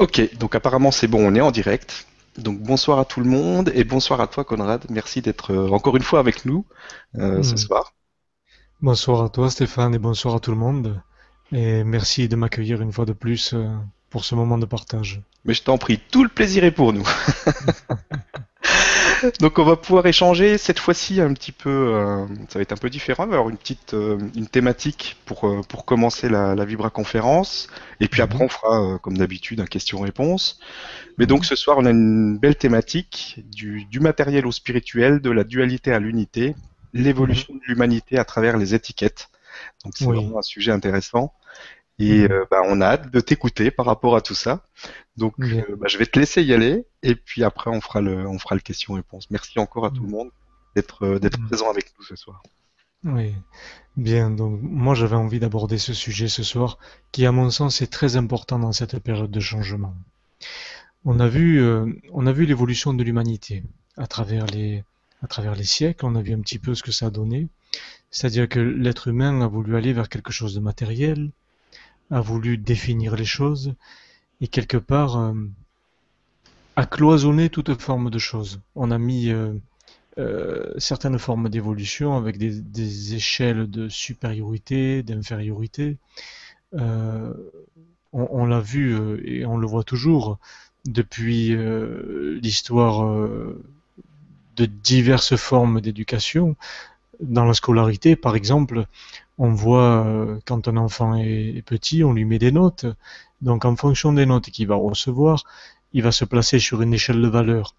Ok, donc apparemment c'est bon, on est en direct. Donc bonsoir à tout le monde et bonsoir à toi Conrad. Merci d'être euh, encore une fois avec nous euh, ce Hmm. soir. Bonsoir à toi Stéphane et bonsoir à tout le monde. Et merci de m'accueillir une fois de plus euh, pour ce moment de partage. Mais je t'en prie, tout le plaisir est pour nous. Donc on va pouvoir échanger cette fois-ci un petit peu, euh, ça va être un peu différent, il va avoir une petite euh, une thématique pour, euh, pour commencer la, la Vibra conférence et puis après Mhm, on fera comme d'habitude un question-réponse. Mais donc mhm, ce soir on a une belle thématique du, du matériel au spirituel, de la dualité à l'unité, mhm. l'évolution de l'humanité à travers les étiquettes. Donc c'est Oui. vraiment un sujet intéressant. Et mhm, euh, bah, on a hâte de t'écouter par rapport à tout ça. Donc, euh, bah, je vais te laisser y aller, et puis après, on fera le, on fera le question-réponse. Merci encore à tout le monde d'être euh, d'être Mhm. présent avec nous ce soir. Oui. Bien. Donc moi j'avais envie d'aborder ce sujet ce soir qui à mon sens est très important dans cette période de changement. On a vu euh, on a vu l'évolution de l'humanité à travers les à travers les siècles. On a vu un petit peu ce que ça a donné. C'est-à-dire que l'être humain a voulu aller vers quelque chose de matériel, a voulu définir les choses et quelque part euh, a cloisonné toute forme de choses. On a mis euh, euh, certaines formes d'évolution avec des, échelles de supériorité, d'infériorité. On l'a vu et on le voit toujours depuis l'histoire de diverses formes d'éducation. Dans la scolarité, par exemple, on voit euh, quand un enfant est, petit, on lui met des notes. Donc, en fonction des notes qu'il va recevoir, il va se placer sur une échelle de valeur.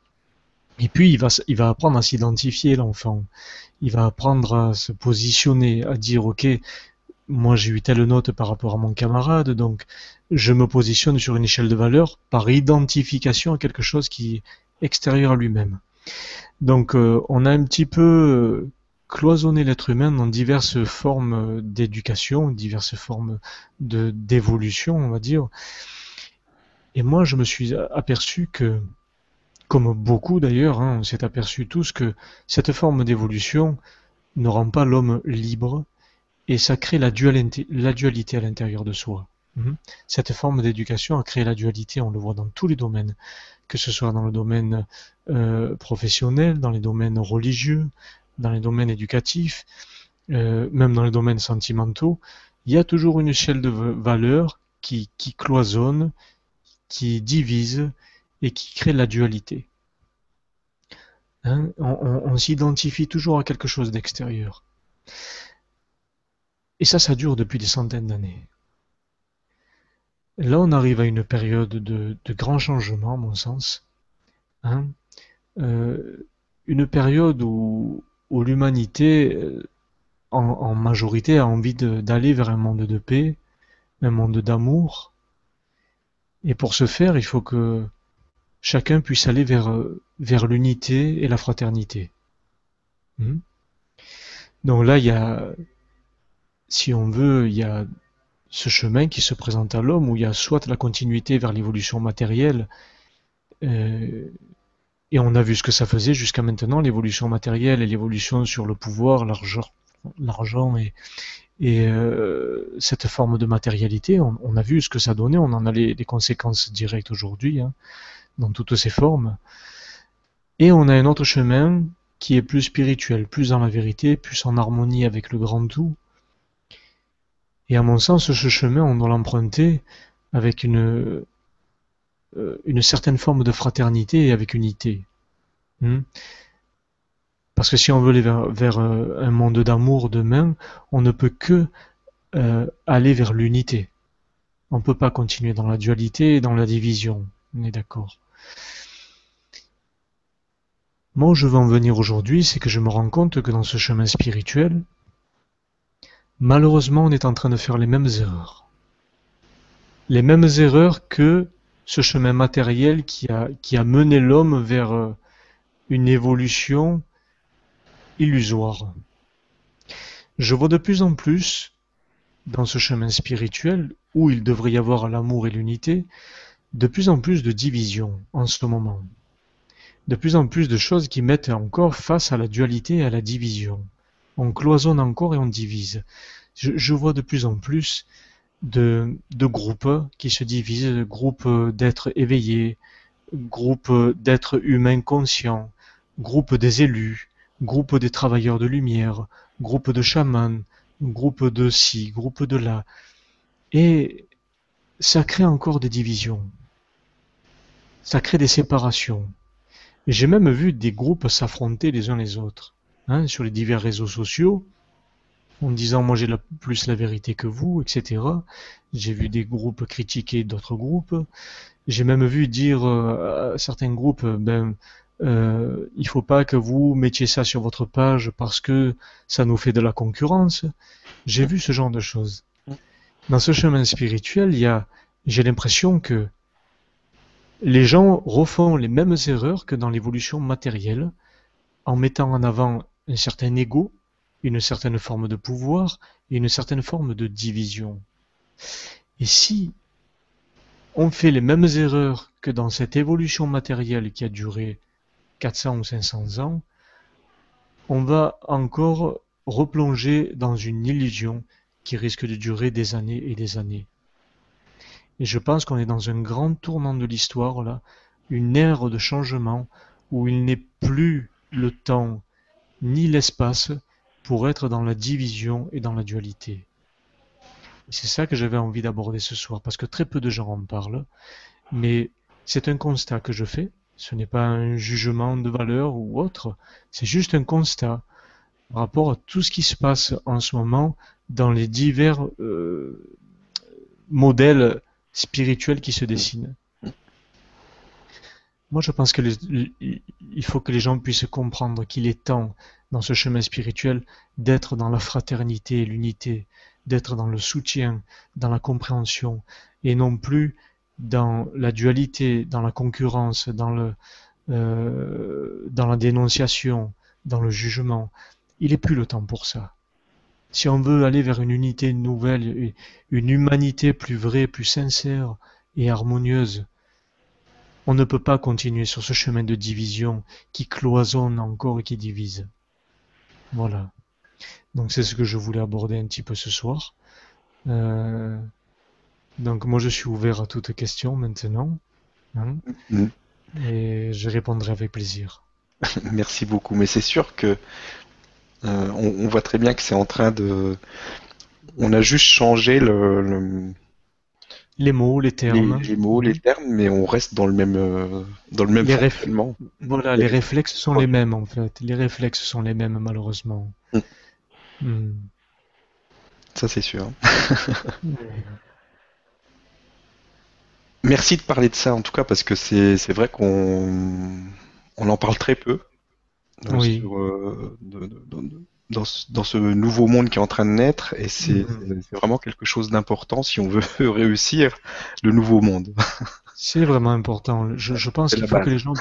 Et puis, il va, il va apprendre à s'identifier, l'enfant. Il va apprendre à se positionner, à dire, OK, moi j'ai eu telle note par rapport à mon camarade, donc je me positionne sur une échelle de valeur par identification à quelque chose qui est extérieur à lui-même. Donc, euh, on a un petit peu cloisonné l'être humain dans diverses formes d'éducation, diverses formes de d'évolution, on va dire. Et moi, je me suis aperçu que, comme beaucoup d'ailleurs, hein, on s'est aperçu tous que cette forme d'évolution ne rend pas l'homme libre et ça crée la dualité, la à l'intérieur de soi. Mhm. Cette forme d'éducation a créé la dualité, on le voit dans tous les domaines, que ce soit dans le domaine euh, professionnel, dans les domaines religieux, dans les domaines éducatifs, euh, même dans les domaines sentimentaux. Il y a toujours une échelle de valeurs qui, cloisonne, qui divise et qui crée la dualité. Hein on s'identifie toujours à quelque chose d'extérieur. Et ça, ça dure depuis des centaines d'années. Là, on arrive à une période de, de grands changements, à mon sens. Hein Euh, une période où, où l'humanité, euh, en, majorité, a envie d'aller vers un monde de paix, un monde d'amour. Et pour ce faire, il faut que chacun puisse aller vers, euh, l'unité et la fraternité. Hmm Donc là, il y a, si on veut, il y a ce chemin qui se présente à l'homme où il y a soit la continuité vers l'évolution matérielle, euh, et on a vu ce que ça faisait jusqu'à maintenant, l'évolution matérielle et l'évolution sur le pouvoir, l'argent, et, et euh, cette forme de matérialité, on, a vu ce que ça donnait, on en a les, les conséquences directes aujourd'hui, hein, dans toutes ces formes. Et on a un autre chemin qui est plus spirituel, plus dans la vérité, plus en harmonie avec le grand tout. Et à mon sens, ce chemin, on doit l'emprunter avec une, une certaine forme de fraternité et avec unité. Hmm? Parce que si on veut aller vers, vers euh, un monde d'amour demain, on ne peut que euh, aller vers l'unité. On ne peut pas continuer dans la dualité et dans la division. On est d'accord. Moi, où je veux en venir aujourd'hui, c'est que je me rends compte que dans ce chemin spirituel, malheureusement, on est en train de faire les mêmes erreurs. Les mêmes erreurs que ce chemin matériel qui a, qui a mené l'homme vers euh, une évolution illusoire. Je vois de plus en plus dans ce chemin spirituel où il devrait y avoir l'amour et l'unité, de plus en plus de divisions en ce moment. De plus en plus de choses qui mettent encore face à la dualité et à la division. On cloisonne encore et on divise. Je, je vois de plus en plus de, de groupes qui se divisent, groupes d'êtres éveillés, groupes d'êtres humains conscients, groupes des élus, groupes des travailleurs de lumière, groupes de chamans, groupes de ci, groupes de là. Et ça crée encore des divisions. Ça crée des séparations. J'ai même vu des groupes s'affronter les uns les autres hein, sur les divers réseaux sociaux en disant moi j'ai plus la vérité que vous, etc. J'ai vu des groupes critiquer d'autres groupes. J'ai même vu dire euh, à certains groupes ben euh, il faut pas que vous mettiez ça sur votre page parce que ça nous fait de la concurrence. J'ai vu ce genre de choses. Dans ce chemin spirituel, il y a, j'ai l'impression que les gens refont les mêmes erreurs que dans l'évolution matérielle, en mettant en avant un certain ego, une certaine forme de pouvoir et une certaine forme de division. Et si on fait les mêmes erreurs que dans cette évolution matérielle qui a duré 400 ou 500 ans, on va encore replonger dans une illusion qui risque de durer des années et des années. Et je pense qu'on est dans un grand tournant de l'histoire, là, une ère de changement où il n'est plus le temps ni l'espace pour être dans la division et dans la dualité. C'est ça que j'avais envie d'aborder ce soir, parce que très peu de gens en parlent, mais c'est un constat que je fais, ce n'est pas un jugement de valeur ou autre, c'est juste un constat par rapport à tout ce qui se passe en ce moment dans les divers euh, modèles spirituel qui se dessine. Moi, je pense que il faut que les gens puissent comprendre qu'il est temps, dans ce chemin spirituel, d'être dans la fraternité et l'unité, d'être dans le soutien, dans la compréhension, et non plus dans la dualité, dans la concurrence, dans le, euh, dans la dénonciation, dans le jugement. Il n'est plus le temps pour ça si on veut aller vers une unité nouvelle, une humanité plus vraie, plus sincère et harmonieuse, on ne peut pas continuer sur ce chemin de division qui cloisonne encore et qui divise. Voilà. Donc c'est ce que je voulais aborder un petit peu ce soir. Euh, donc moi je suis ouvert à toutes questions maintenant. Hein, mm-hmm. et je répondrai avec plaisir. Merci beaucoup. Mais c'est sûr que euh, on, voit très bien que c'est en train de. On a juste changé le, les mots, les termes. Les, mots, les termes, mais on reste dans le même euh, dans le même les Voilà, les réflexes sont les mêmes en fait. Les réflexes sont les mêmes malheureusement. Hmm. Hmm. Ça c'est sûr. Merci de parler de ça en tout cas parce que c'est vrai qu'on on en parle très peu. Euh, dans, ce, nouveau monde qui est en train de naître, et c'est mhm. vraiment quelque chose d'important si on veut réussir le nouveau monde. c'est vraiment important. Je, pense qu'il faut que les gens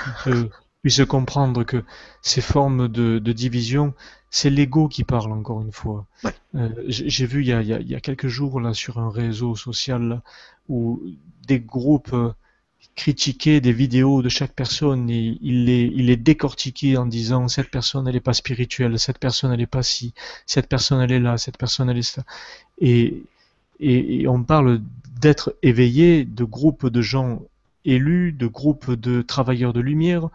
puissent, comprendre que ces formes de, division, c'est l'ego qui parle encore une fois. Euh, j'ai vu il y, a, il y, a, quelques jours là sur un réseau social où des groupes critiquer des vidéos de chaque personne et il les, il les décortiquait en disant cette personne elle est pas spirituelle, cette personne elle est pas ci, cette personne elle est là, cette personne elle est ça. Et, et, on parle d'être éveillé, de groupes de gens élus, de groupes de travailleurs de lumière.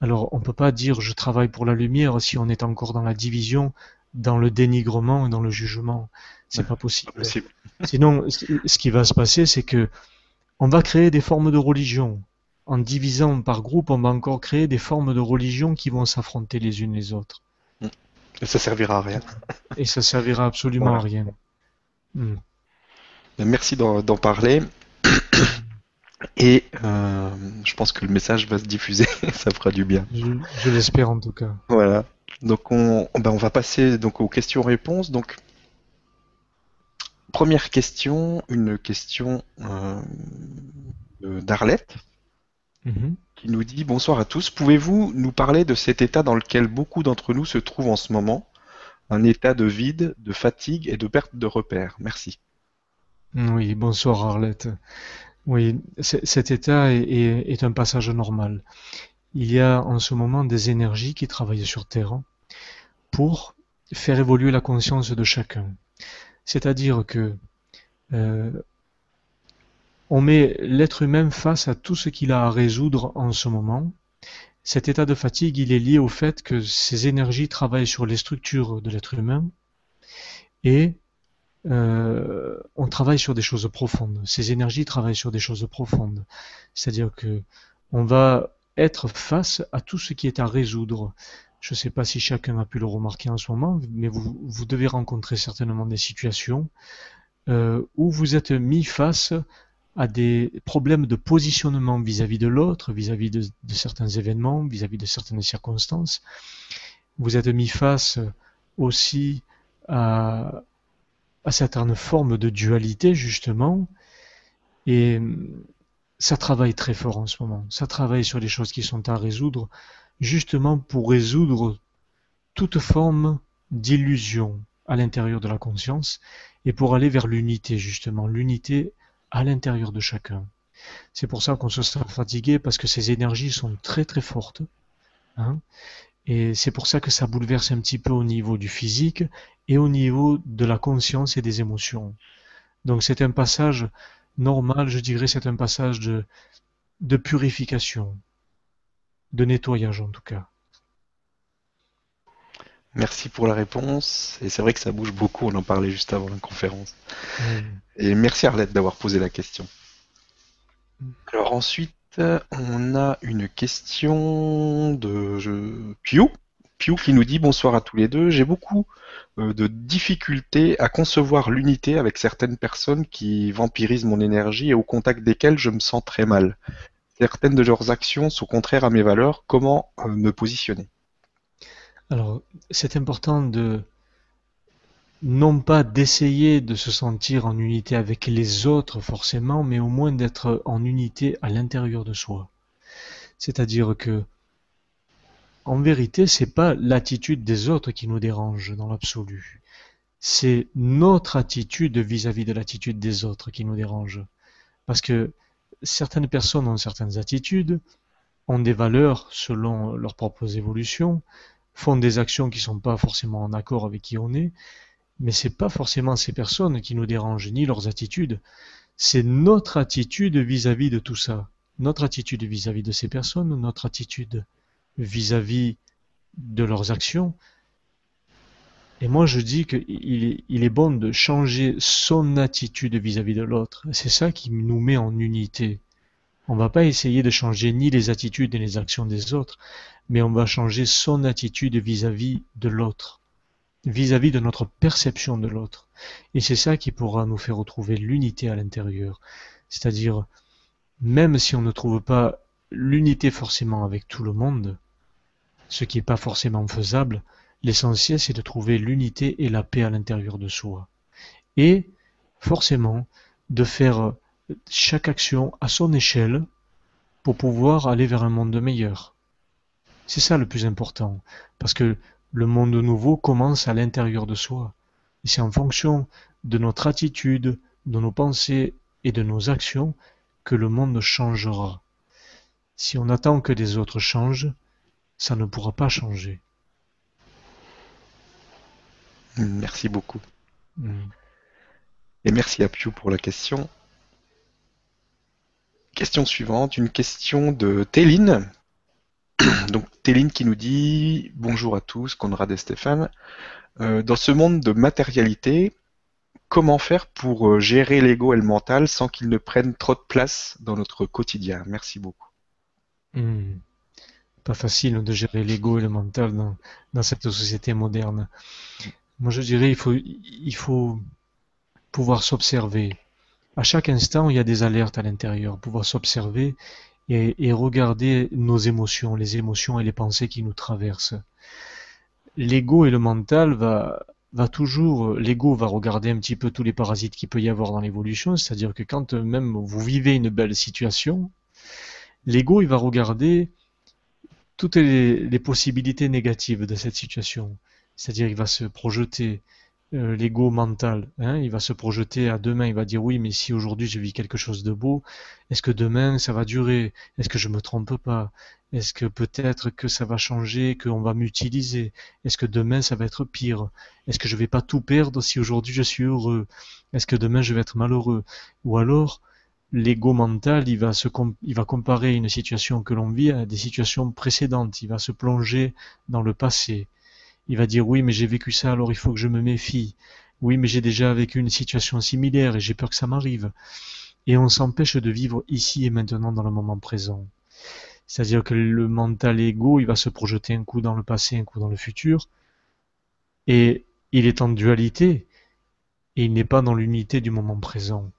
Alors on peut pas dire je travaille pour la lumière si on est encore dans la division, dans le dénigrement et dans le jugement. C'est pas possible. Pas possible. Sinon, ce qui va se passer, c'est que on va créer des formes de religion. En divisant par groupe, on va encore créer des formes de religion qui vont s'affronter les unes les autres. Et ça servira à rien. Et ça servira absolument à rien. Hmm. Merci d'en parler. Et euh, je pense que le message va se diffuser, ça fera du bien. Je, l'espère en tout cas. Voilà. Donc on, ben on va passer donc aux questions-réponses. Donc Première question, une question euh, d'Arlette mhm. qui nous dit Bonsoir à tous, pouvez-vous nous parler de cet état dans lequel beaucoup d'entre nous se trouvent en ce moment? Un état de vide, de fatigue et de perte de repères. Merci. Oui, bonsoir Arlette. Oui, cet état est, un passage normal. Il y a en ce moment des énergies qui travaillent sur Terre pour faire évoluer la conscience de chacun. C'est-à-dire que Euh, on met l'être humain face à tout ce qu'il a à résoudre en ce moment. Cet état de fatigue, il est lié au fait que ces énergies travaillent sur les structures de l'être humain et euh, on travaille sur des choses profondes. Ces énergies travaillent sur des choses profondes. C'est-à-dire que on va être face à tout ce qui est à résoudre. Je ne sais pas si chacun a pu le remarquer en ce moment, mais vous, vous devez rencontrer certainement des situations euh, où vous êtes mis face à des problèmes de positionnement vis-à-vis de l'autre, vis-à-vis de, certains événements, vis-à-vis de certaines circonstances. Vous êtes mis face aussi à, à certaines formes de dualité, justement, et ça travaille très fort en ce moment. Ça travaille sur les choses qui sont à résoudre, justement pour résoudre toute forme d'illusion à l'intérieur de la conscience et pour aller vers l'unité, justement, l'unité à l'intérieur de chacun. C'est pour ça qu'on se sent fatigué parce que ces énergies sont très très fortes. Hein et c'est pour ça que ça bouleverse un petit peu au niveau du physique et au niveau de la conscience et des émotions. Donc c'est un passage normal, je dirais, c'est un passage de, de purification, de nettoyage en tout cas. Merci pour la réponse. Et c'est vrai que ça bouge beaucoup, on en parlait juste avant la conférence. Et merci Arlette d'avoir posé la question. Alors ensuite, on a une question de je... Piu. Piu qui nous dit bonsoir à tous les deux. J'ai beaucoup euh, de difficultés à concevoir l'unité avec certaines personnes qui vampirisent mon énergie et au contact desquelles je me sens très mal. Certaines de leurs actions sont contraires à mes valeurs. Comment euh, me positionner? Alors, c'est important de non pas d'essayer de se sentir en unité avec les autres forcément, mais au moins d'être en unité à l'intérieur de soi. C'est-à-dire que, en vérité, c'est pas l'attitude des autres qui nous dérange dans l'absolu. C'est notre attitude vis-à-vis de l'attitude des autres qui nous dérange. Parce que certaines personnes ont certaines attitudes, ont des valeurs selon leurs propres évolutions, font des actions qui sont pas forcément en accord avec qui on est, mais c'est pas forcément ces personnes qui nous dérangent ni leurs attitudes, c'est notre attitude vis-à-vis de tout ça, notre attitude vis-à-vis de ces personnes, notre attitude vis-à-vis de leurs actions. Et moi je dis qu'il il est bon de changer son attitude vis-à-vis de l'autre. C'est ça qui nous met en unité. On va pas essayer de changer ni les attitudes ni les actions des autres, mais on va changer son attitude vis-à-vis de l'autre, vis-à-vis de notre perception de l'autre. Et c'est ça qui pourra nous faire retrouver l'unité à l'intérieur. C'est-à-dire, même si on ne trouve pas l'unité forcément avec tout le monde, ce qui n'est pas forcément faisable, l'essentiel c'est de trouver l'unité et la paix à l'intérieur de soi. Et forcément, de faire chaque action à son échelle pour pouvoir aller vers un monde meilleur. C'est ça le plus important, parce que le monde nouveau commence à l'intérieur de soi. Et c'est en fonction de notre attitude, de nos pensées et de nos actions que le monde changera. Si on attend que les autres changent, ça ne pourra pas changer. Merci beaucoup. Mm. Et merci à Piu pour la question. Question suivante, une question de Téline Donc Téline qui nous dit bonjour à tous, Conrad et Stéphane. Euh, dans ce monde de matérialité, comment faire pour euh, gérer l'ego et le mental sans qu'ils ne prennent trop de place dans notre quotidien? Merci beaucoup. Hmm. Pas facile de gérer l'ego et le mental dans, cette société moderne. Moi je dirais il faut, pouvoir s'observer. À chaque instant, il y a des alertes à l'intérieur, pouvoir s'observer et, regarder nos émotions, les émotions et les pensées qui nous traversent. L'ego et le mental va, va toujours, l'ego va regarder un petit peu tous les parasites qu'il peut y avoir dans l'évolution, c'est-à-dire que quand même vous vivez une belle situation, l'ego il va regarder toutes les possibilités négatives de cette situation, c'est-à-dire il va se projeter euh, l'ego mental. Hein, il va se projeter à demain, il va dire oui, mais si aujourd'hui je vis quelque chose de beau, est-ce que demain ça va durer? Est-ce que je me trompe pas? Est-ce que peut-être que ça va changer, qu'on va m'utiliser? Est-ce que demain ça va être pire? Est-ce que je vais pas tout perdre si aujourd'hui je suis heureux? Est-ce que demain je vais être malheureux? Ou alors l'ego mental, il va se il va comparer une situation que l'on vit à des situations précédentes, il va se plonger dans le passé il va dire oui, mais j'ai vécu ça, alors il faut que je me méfie. Oui, mais j'ai déjà vécu une situation similaire et j'ai peur que ça m'arrive. Et on s'empêche de vivre ici et maintenant dans le moment présent. C'est-à-dire que le mental égo, il va se projeter un coup dans le passé, un coup dans le futur. Et il est en dualité et il n'est pas dans l'unité du moment présent.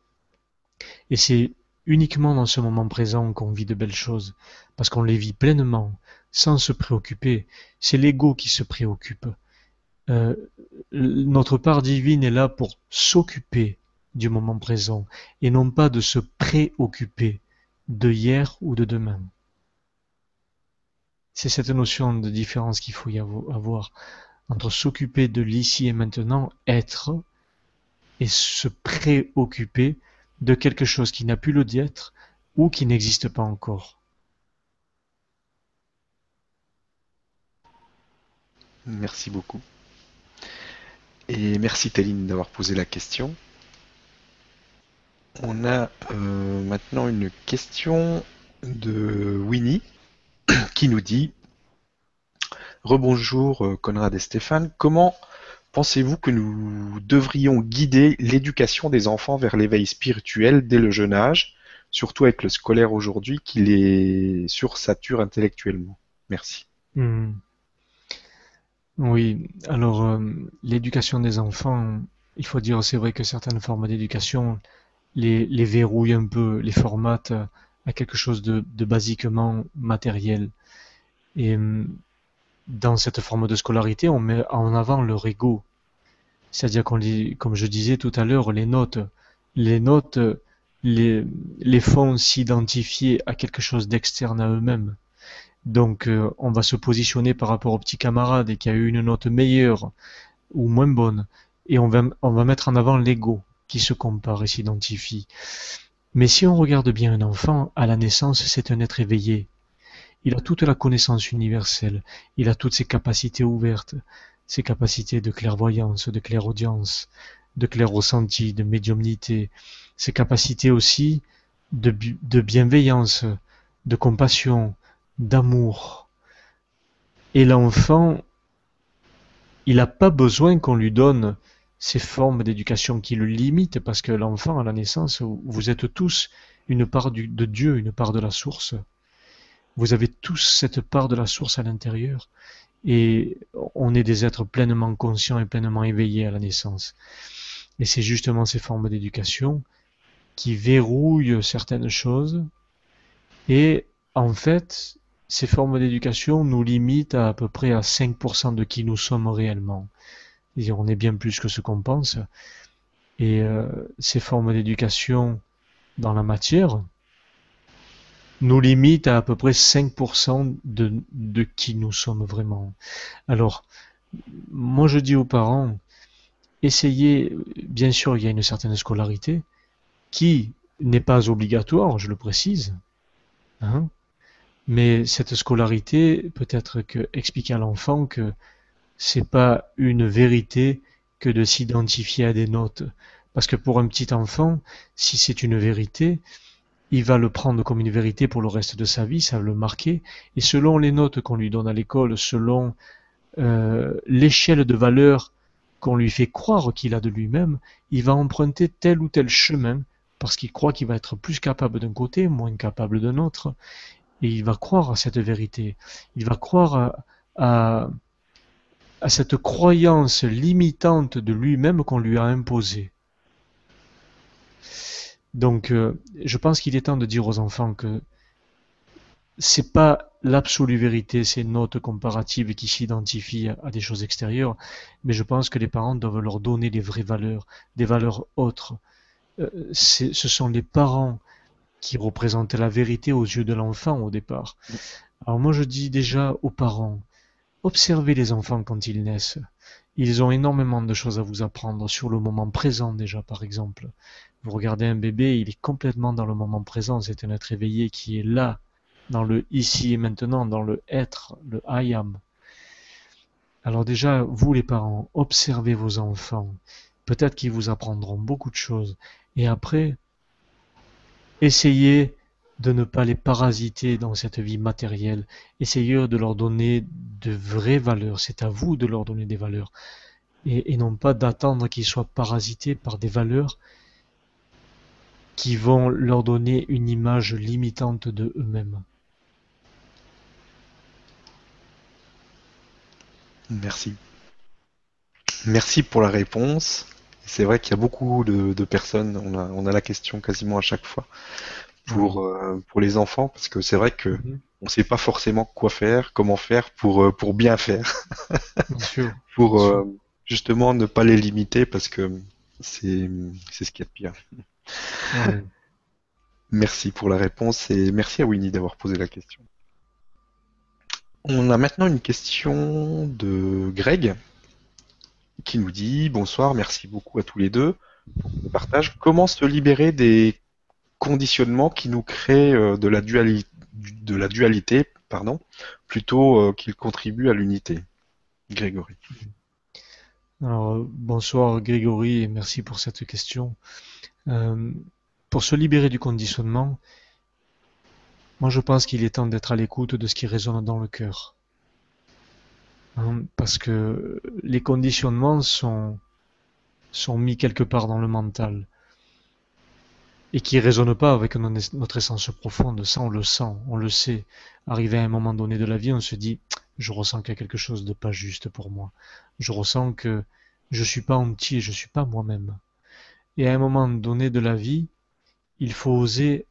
Et c'est uniquement dans ce moment présent qu'on vit de belles choses, parce qu'on les vit pleinement, sans se préoccuper. C'est l'ego qui se préoccupe. Euh, notre part divine est là pour s'occuper du moment présent et non pas de se préoccuper de hier ou de demain. C'est cette notion de différence qu'il faut y avoir entre s'occuper de l'ici et maintenant, être, et se préoccuper de quelque chose qui n'a plus le d'être ou qui n'existe pas encore. Merci beaucoup. Et merci Téline d'avoir posé la question. On a euh, maintenant une question de Winnie qui nous dit Rebonjour euh, Conrad et Stéphane, comment pensez-vous que nous devrions guider l'éducation des enfants vers l'éveil spirituel dès le jeune âge, surtout avec le scolaire aujourd'hui qui les sursature intellectuellement? Merci. Hmm. Oui, alors euh, l'éducation des enfants, il faut dire, c'est vrai que certaines formes d'éducation les, verrouillent un peu, les formatent à quelque chose de, basiquement matériel. Et euh, dans cette forme de scolarité, on met en avant leur ego. C'est-à-dire qu'on comme je disais tout à l'heure, les notes, les notes les, les font s'identifier à quelque chose d'externe à eux-mêmes. Donc euh, on va se positionner par rapport au petit camarade qui a eu une note meilleure ou moins bonne. Et on va, on va mettre en avant l'ego qui se compare et s'identifie. Mais si on regarde bien un enfant, à la naissance, c'est un être éveillé. Il a toute la connaissance universelle, il a toutes ses capacités ouvertes, ses capacités de clairvoyance, de clairaudience, de clair ressenti, de médiumnité, ses capacités aussi de bienveillance, de compassion, d'amour. Et l'enfant, il n'a pas besoin qu'on lui donne ces formes d'éducation qui le limitent, parce que l'enfant, à la naissance, vous êtes tous une part de Dieu, une part de la source. Vous avez tous cette part de la source à l'intérieur. Et on est des êtres pleinement conscients et pleinement éveillés à la naissance. Et c'est justement ces formes d'éducation qui verrouillent certaines choses. Et en fait, ces formes d'éducation nous limitent à, à peu près à 5% de qui nous sommes réellement. on est bien plus que ce qu'on pense. Et euh, ces formes d'éducation dans la matière nous limitent à à peu près 5% de, de qui nous sommes vraiment. Alors, moi je dis aux parents, essayez, bien sûr il y a une certaine scolarité, qui n'est pas obligatoire, je le précise, hein, mais cette scolarité peut-être que expliquer à l'enfant que c'est pas une vérité que de s'identifier à des notes. Parce que pour un petit enfant, si c'est une vérité, il va le prendre comme une vérité pour le reste de sa vie, ça va le marquer. Et selon les notes qu'on lui donne à l'école, selon euh, l'échelle de valeur qu'on lui fait croire qu'il a de lui-même, il va emprunter tel ou tel chemin parce qu'il croit qu'il va être plus capable d'un côté, moins capable d'un autre et il va croire à cette vérité. Il va croire à, cette croyance limitante de lui-même qu'on lui a imposée. Donc, euh, je pense qu'il est temps de dire aux enfants que c'est pas l'absolue vérité, ces notes comparatives qui s'identifient à des choses extérieures, mais je pense que les parents doivent leur donner les vraies valeurs, des valeurs autres. Euh, ce sont les parents qui représentait la vérité aux yeux de l'enfant au départ. Alors moi je dis déjà aux parents, observez les enfants quand ils naissent Ils ont énormément de choses à vous apprendre sur le moment présent déjà, par exemple. Vous regardez un bébé, il est complètement dans le moment présent. C'est un être éveillé qui est là, dans le ici et maintenant, dans le être, le I am. Alors déjà, vous les parents, observez vos enfants. Peut-être qu'ils vous apprendront beaucoup de choses. Et après, essayez de ne pas les parasiter dans cette vie matérielle. Essayez de leur donner de vraies valeurs. C'est à vous de leur donner des valeurs. Et, non pas d'attendre qu'ils soient parasités par des valeurs qui vont leur donner une image limitante de eux-mêmes. Merci. Merci pour la réponse. C'est vrai qu'il y a beaucoup de, personnes, on a, on a, la question quasiment à chaque fois, pour, euh, pour les enfants, parce que c'est vrai que mhm. on ne sait pas forcément quoi faire, comment faire pour, euh, pour bien faire. pour euh, justement ne pas les limiter, parce que c'est ce qu'il y a de pire. Merci pour la réponse et merci à Winnie d'avoir posé la question. On a maintenant une question de Greg qui nous dit bonsoir, merci beaucoup à tous les deux pour le partage. Comment se libérer des conditionnements qui nous créent euh, de la, dualité pardon, plutôt euh, qu'ils contribuent à l'unité? Grégory. Alors, bonsoir Grégory et merci pour cette question. Euh, pour se libérer du conditionnement, moi je pense qu'il est temps d'être à l'écoute de ce qui résonne dans le cœur. Hein, parce que les conditionnements sont, sont mis quelque part dans le mental et qui résonnent pas avec notre essence profonde. Ça, on le sent, on le sait. Arrivé à un moment donné de la vie, on se dit, je ressens qu'il y a quelque chose de pas juste pour moi. Je ressens que je suis pas entier, je suis pas moi-même. Et à un moment donné de la vie, il faut oser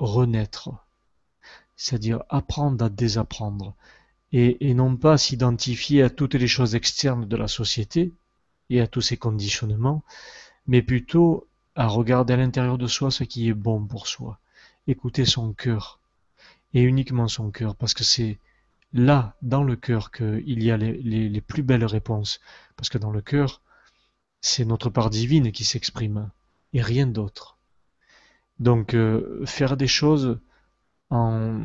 renaître. C'est-à-dire apprendre à désapprendre et, non pas s'identifier à toutes les choses externes de la société et à tous ces conditionnements, mais plutôt à regarder à l'intérieur de soi ce qui est bon pour soi, écouter son cœur, et uniquement son cœur, parce que c'est là, dans le cœur, qu'il y a les, plus belles réponses, parce que dans le cœur, c'est notre part divine qui s'exprime, et rien d'autre. Donc, euh, faire des choses en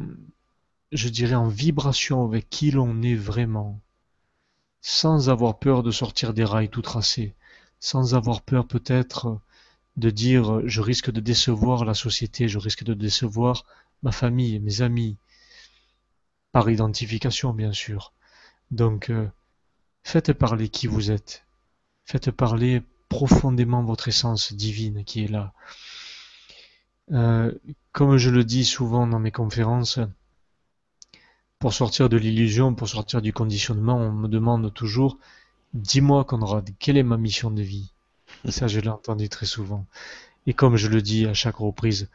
je dirais, en vibration avec qui l'on est vraiment, sans avoir peur de sortir des rails tout tracés, sans avoir peur peut-être de dire je risque de décevoir la société, je risque de décevoir ma famille, mes amis, par identification bien sûr. Donc euh, faites parler qui vous êtes, faites parler profondément votre essence divine qui est là. Euh, comme je le dis souvent dans mes conférences, pour sortir de l'illusion, pour sortir du conditionnement, on me demande toujours Dis-moi, Conrad, quelle est ma mission de vie? Ça, je l'ai entendu très souvent. Et comme je le dis à chaque reprise,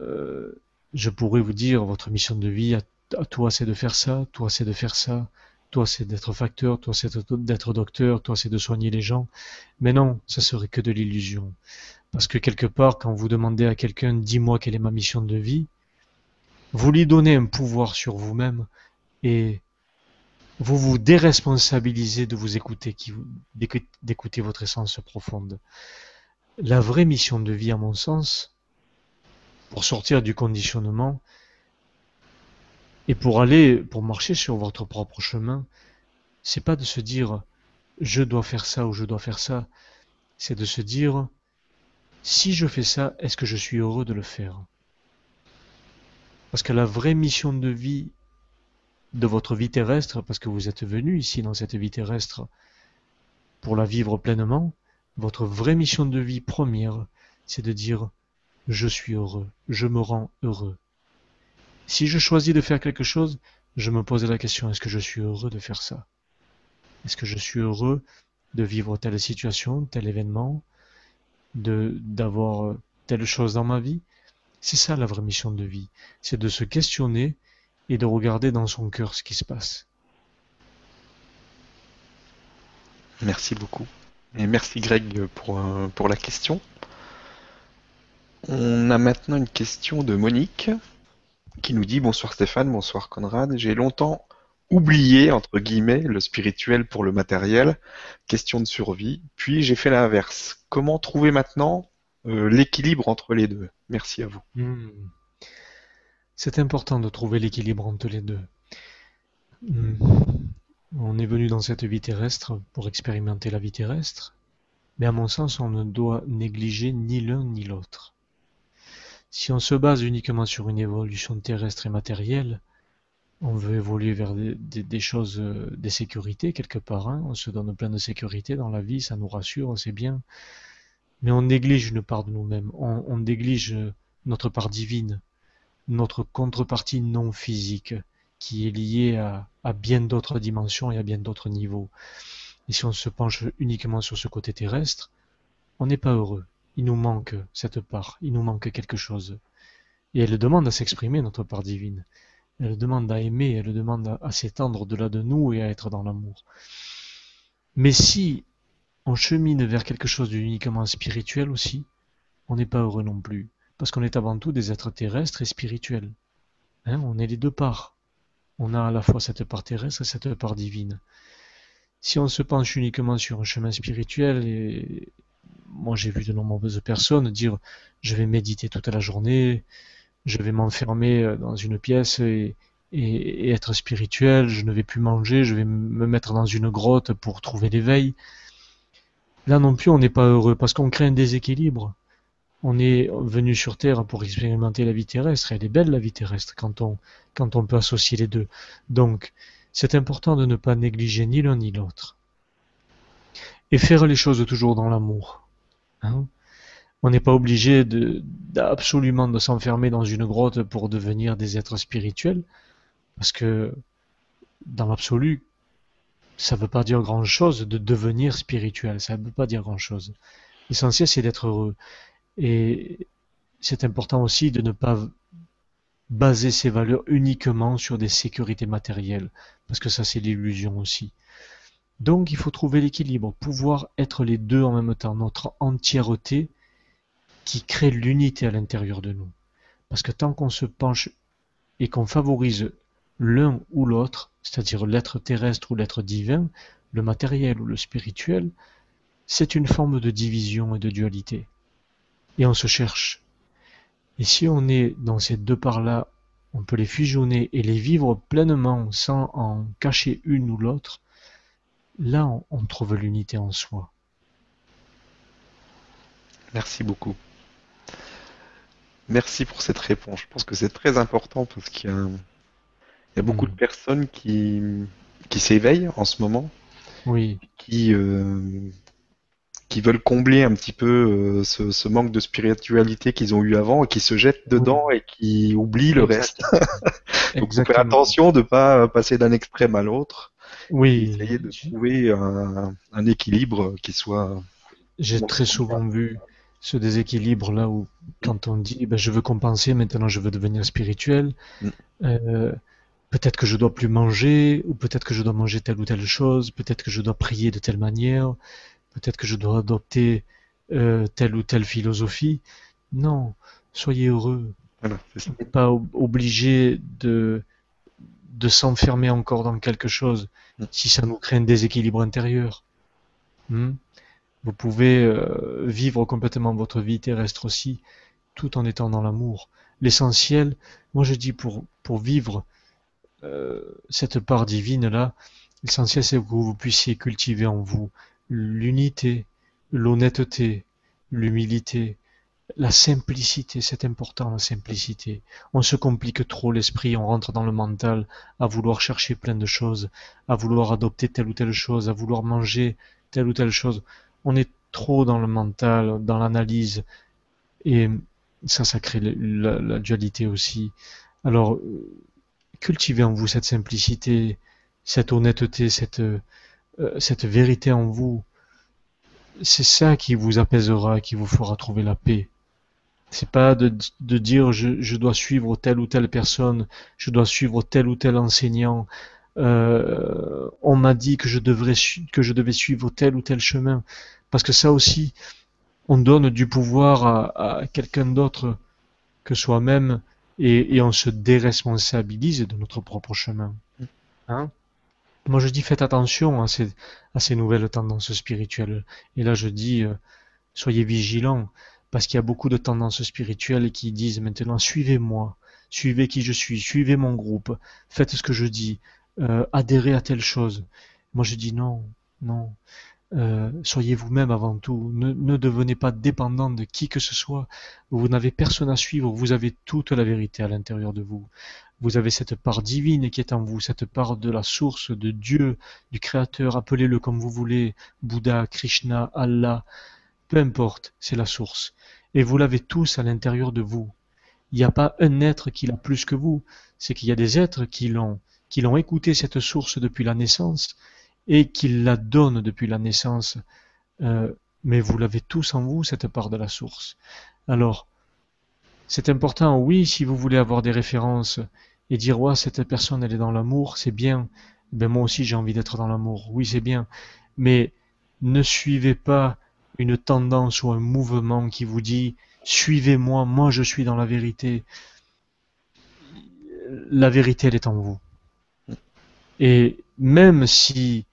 euh, je pourrais vous dire votre mission de vie, à, toi c'est de faire ça, toi c'est de faire ça, toi c'est d'être facteur, toi c'est d'être docteur, toi c'est de soigner les gens. Mais non, ça serait que de l'illusion. Parce que quelque part, quand vous demandez à quelqu'un, dis-moi quelle est ma mission de vie, vous lui donnez un pouvoir sur vous-même et vous vous déresponsabilisez de vous écouter, d'écouter votre essence profonde. La vraie mission de vie, à mon sens, pour sortir du conditionnement et pour aller, pour marcher sur votre propre chemin, c'est pas de se dire je dois faire ça ou je dois faire ça, c'est de se dire si je fais ça, est-ce que je suis heureux de le faire? Parce que la vraie mission de vie de votre vie terrestre, parce que vous êtes venu ici dans cette vie terrestre pour la vivre pleinement, votre vraie mission de vie première, c'est de dire je suis heureux, je me rends heureux. Si je choisis de faire quelque chose, je me pose la question est-ce que je suis heureux de faire ça? Est-ce que je suis heureux de vivre telle situation, tel événement, de d'avoir telle chose dans ma vie? C'est ça la vraie mission de vie, c'est de se questionner et de regarder dans son cœur ce qui se passe. Merci beaucoup. Et merci Greg pour, euh, pour la question. On a maintenant une question de Monique qui nous dit Bonsoir Stéphane, bonsoir Conrad. J'ai longtemps oublié, entre guillemets, le spirituel pour le matériel, question de survie, puis j'ai fait l'inverse. Comment trouver maintenant l'équilibre entre les deux Merci à vous. Hmm. C'est important de trouver l'équilibre entre les deux. Hmm. On est venu dans cette vie terrestre pour expérimenter la vie terrestre, mais à mon sens, on ne doit négliger ni l'un ni l'autre. Si on se base uniquement sur une évolution terrestre et matérielle, on veut évoluer vers des, choses, euh, des sécurités quelque part. Hein. On se donne plein de sécurité dans la vie, ça nous rassure, c'est bien. Mais on néglige une part de nous-mêmes. On, néglige notre part divine, notre contrepartie non physique, qui est liée à, à bien d'autres dimensions et à bien d'autres niveaux. Et si on se penche uniquement sur ce côté terrestre, on n'est pas heureux. Il nous manque cette part, il nous manque quelque chose. Et elle demande à s'exprimer, notre part divine. Elle demande à aimer, elle demande à, s'étendre au-delà de nous et à être dans l'amour. Mais si on chemine vers quelque chose d'uniquement spirituel aussi, on n'est pas heureux non plus. Parce qu'on est avant tout des êtres terrestres et spirituels. Hein, on est les deux parts. On a à la fois cette part terrestre et cette part divine. Si on se penche uniquement sur un chemin spirituel, et moi j'ai vu de nombreuses personnes dire je vais méditer toute la journée, je vais m'enfermer euh, dans une pièce et, être spirituel, je ne vais plus manger, je vais me mettre dans une grotte pour trouver l'éveil. Là non plus, on n'est pas heureux parce qu'on crée un déséquilibre. On est venu sur Terre pour expérimenter la vie terrestre. Elle est belle la vie terrestre quand on, peut associer les deux. Donc, c'est important de ne pas négliger ni l'un ni l'autre. Et faire les choses toujours dans l'amour. Hein on n'est pas obligé de, absolument de s'enfermer dans une grotte pour devenir des êtres spirituels, parce que dans l'absolu, ça ne veut pas dire grand-chose de devenir spirituel, ça ne veut pas dire grand-chose. L'essentiel, c'est d'être heureux. Et c'est important aussi de ne pas baser ses valeurs uniquement sur des sécurités matérielles, parce que ça, c'est l'illusion aussi. Donc, il faut trouver l'équilibre, pouvoir être les deux en même temps, notre entièreté qui crée l'unité à l'intérieur de nous. Parce que tant qu'on se penche et qu'on favorise l'un ou l'autre, c'est-à-dire l'être terrestre ou l'être divin, le matériel ou le spirituel, c'est une forme de division et de dualité. Et on se cherche. Et si on est dans ces deux parts-là, on peut les fusionner et les vivre pleinement sans en cacher une ou l'autre, là on, trouve l'unité en soi. Merci beaucoup. Merci pour cette réponse. Je pense que c'est très important parce qu'il y a, beaucoup de mm. personnes qui, qui s'éveillent en ce moment. Oui. Qui, euh, qui veulent combler un petit peu euh, ce, manque de spiritualité qu'ils ont eu avant et qui se jettent dedans et qui oublient le reste. Donc, faut faire attention de ne pas passer d'un extrême à l'autre. Oui. Essayer de trouver un, un équilibre qui soit. J'ai très souvent vu ce déséquilibre-là où quand on dit ben, je veux compenser, maintenant je veux devenir spirituel, mm. euh, peut-être que je dois plus manger, ou peut-être que je dois manger telle ou telle chose, peut-être que je dois prier de telle manière, peut-être que je dois adopter euh, telle ou telle philosophie. Non, soyez heureux. Voilà, Vous n'êtes pas obligé de, de s'enfermer encore dans quelque chose mm. si ça nous crée un déséquilibre intérieur. Hmm? Vous pouvez euh, vivre complètement votre vie terrestre aussi, tout en étant dans l'amour. L'essentiel, moi je dis pour, pour vivre cette part divine-là, l'essentiel c'est que vous puissiez cultiver en vous l'unité, l'honnêteté, l'humilité, la simplicité, c'est important la simplicité. On se complique trop l'esprit, on rentre dans le mental à vouloir chercher plein de choses, à vouloir adopter telle ou telle chose, à vouloir manger telle ou telle chose on est trop dans le mental, dans l'analyse, et ça, ça crée la, dualité aussi. Alors, cultivez en vous cette simplicité, cette honnêteté, cette, euh, cette vérité en vous. C'est ça qui vous apaisera, qui vous fera trouver la paix. C'est pas de, dire je, dois suivre telle ou telle personne, je dois suivre tel ou tel enseignant. Euh, on m'a dit que je devrais que je devais suivre tel ou tel chemin. Parce que ça aussi, on donne du pouvoir à, quelqu'un d'autre que soi-même et, on se déresponsabilise de notre propre chemin. Hein? Moi je dis faites attention à ces, à ces nouvelles tendances spirituelles. Et là je dis euh, soyez vigilants parce qu'il y a beaucoup de tendances spirituelles qui disent maintenant suivez-moi, suivez qui je suis, suivez mon groupe, faites ce que je dis, euh, adhérez à telle chose. Moi je dis non, non. Euh, soyez vous-même avant tout. Ne, ne, devenez pas dépendant de qui que ce soit. Vous n'avez personne à suivre. Vous avez toute la vérité à l'intérieur de vous. Vous avez cette part divine qui est en vous, cette part de la source, de Dieu, du Créateur, appelez-le comme vous voulez, Bouddha, Krishna, Allah, peu importe, c'est la source. Et vous l'avez tous à l'intérieur de vous. Il n'y a pas un être qui l'a plus que vous. C'est qu'il y a des êtres qui l'ont, qui l'ont écouté cette source depuis la naissance et qui la donnent depuis la naissance. Euh, mais vous l'avez tous en vous, cette part de la source. Alors, c'est important, oui, si vous voulez avoir des références et dire, ouais, cette personne, elle est dans l'amour, c'est bien. Ben, moi aussi, j'ai envie d'être dans l'amour. Oui, c'est bien. Mais ne suivez pas une tendance ou un mouvement qui vous dit, suivez-moi, moi je suis dans la vérité. La vérité, elle est en vous. Et même si,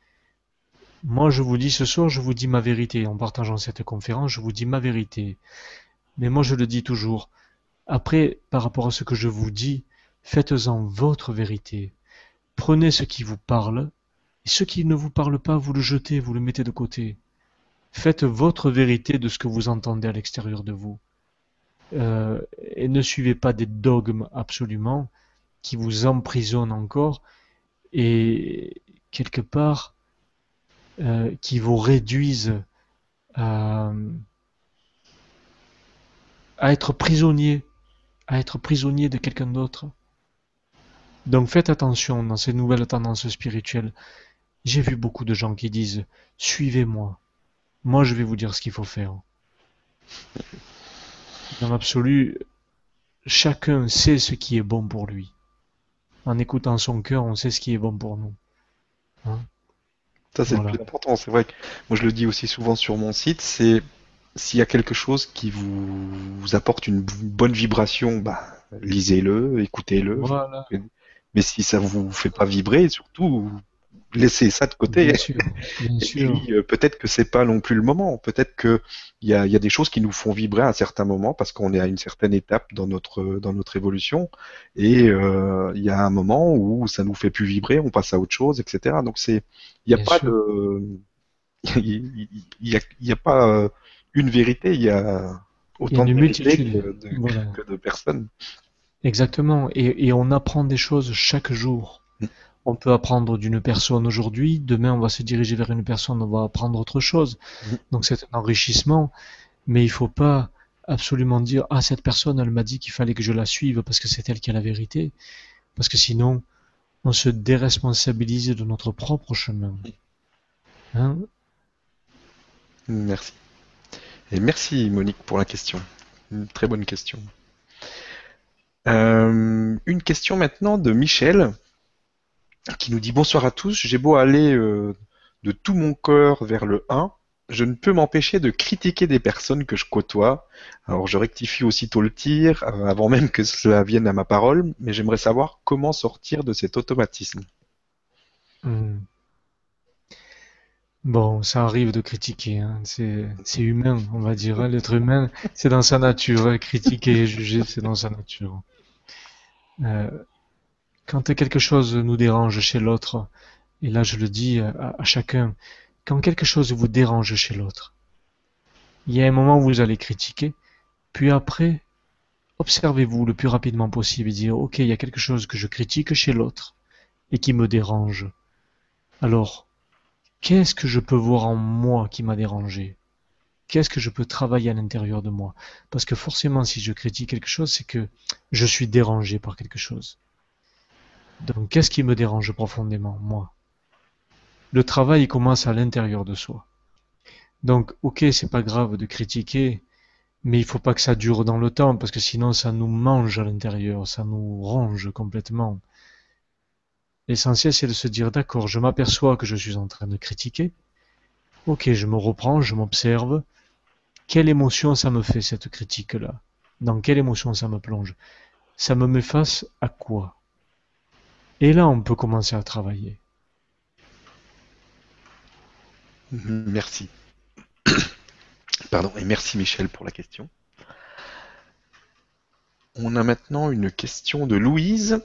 moi je vous dis ce soir, je vous dis ma vérité, en partageant cette conférence, je vous dis ma vérité. Mais moi je le dis toujours, après, par rapport à ce que je vous dis, faites-en votre vérité. Prenez ce qui vous parle, et ce qui ne vous parle pas, vous le jetez, vous le mettez de côté. Faites votre vérité de ce que vous entendez à l'extérieur de vous. Euh, et ne suivez pas des dogmes absolument qui vous emprisonnent encore et quelque part euh, qui vous réduisent à, à être prisonnier à être prisonnier de quelqu'un d'autre. Donc faites attention dans ces nouvelles tendances spirituelles. J'ai vu beaucoup de gens qui disent Suivez-moi. Moi, je vais vous dire ce qu'il faut faire. Dans l'absolu, chacun sait ce qui est bon pour lui. En écoutant son cœur, on sait ce qui est bon pour nous. Hein? Ça, c'est le plus important. C'est vrai que moi, je le dis aussi souvent sur mon site, c'est s'il y a quelque chose qui vous, apporte une bonne vibration, bah, lisez-le, écoutez-le. Mais si ça vous fait pas vibrer, surtout, laissez ça de côté. Bien sûr, euh, peut-être que c'est pas non plus le moment. Peut-être que il y a, y a, des choses qui nous font vibrer à un certain moment parce qu'on est à une certaine étape dans notre dans notre évolution. Et euh, il y a un moment où ça nous fait plus vibrer, on passe à autre chose, etc. Donc c'est, il n'y a, pas de, il y a, y a pas une vérité, il y a autant de vérités que, de, personnes. Exactement, et, on apprend des choses chaque jour. On peut apprendre d'une personne aujourd'hui, demain on va se diriger vers une personne, on va apprendre autre chose. Mm. Donc c'est un enrichissement, mais il faut pas absolument dire ah cette personne elle m'a dit qu'il fallait que je la suive parce que c'est elle qui a la vérité, parce que sinon on se déresponsabilise de notre propre chemin. Hein? Merci. Et merci Monique pour la question. Une très bonne question. Euh, une question maintenant de Michel qui nous dit bonsoir à tous. J'ai beau aller euh, de tout mon cœur vers le 1, je ne peux m'empêcher de critiquer des personnes que je côtoie. Alors je rectifie aussitôt le tir euh, avant même que cela vienne à ma parole, mais j'aimerais savoir comment sortir de cet automatisme. Hmm. Bon, ça arrive de critiquer, hein. c'est humain, on va dire. Hein. L'être humain, c'est dans sa nature. Hein. Critiquer et juger, c'est dans sa nature. Euh, quand quelque chose nous dérange chez l'autre, et là je le dis à, chacun, quand quelque chose vous dérange chez l'autre, il y a un moment où vous allez critiquer, puis après, observez-vous le plus rapidement possible et dire, ok, il y a quelque chose que je critique chez l'autre et qui me dérange. Alors, Qu'est-ce que je peux voir en moi qui m'a dérangé? Qu'est-ce que je peux travailler à l'intérieur de moi? Parce que forcément, si je critique quelque chose, c'est que je suis dérangé par quelque chose. Donc, qu'est-ce qui me dérange profondément, moi? Le travail commence à l'intérieur de soi. Donc, ok, c'est pas grave de critiquer, mais il faut pas que ça dure dans le temps, parce que sinon ça nous mange à l'intérieur, ça nous ronge complètement. L'essentiel, c'est de se dire, d'accord, je m'aperçois que je suis en train de critiquer. Ok, je me reprends, je m'observe. Quelle émotion ça me fait, cette critique-là? Dans quelle émotion ça me plonge? Ça me met face à quoi? Et là, on peut commencer à travailler. Merci. Pardon, et merci Michel pour la question. On a maintenant une question de Louise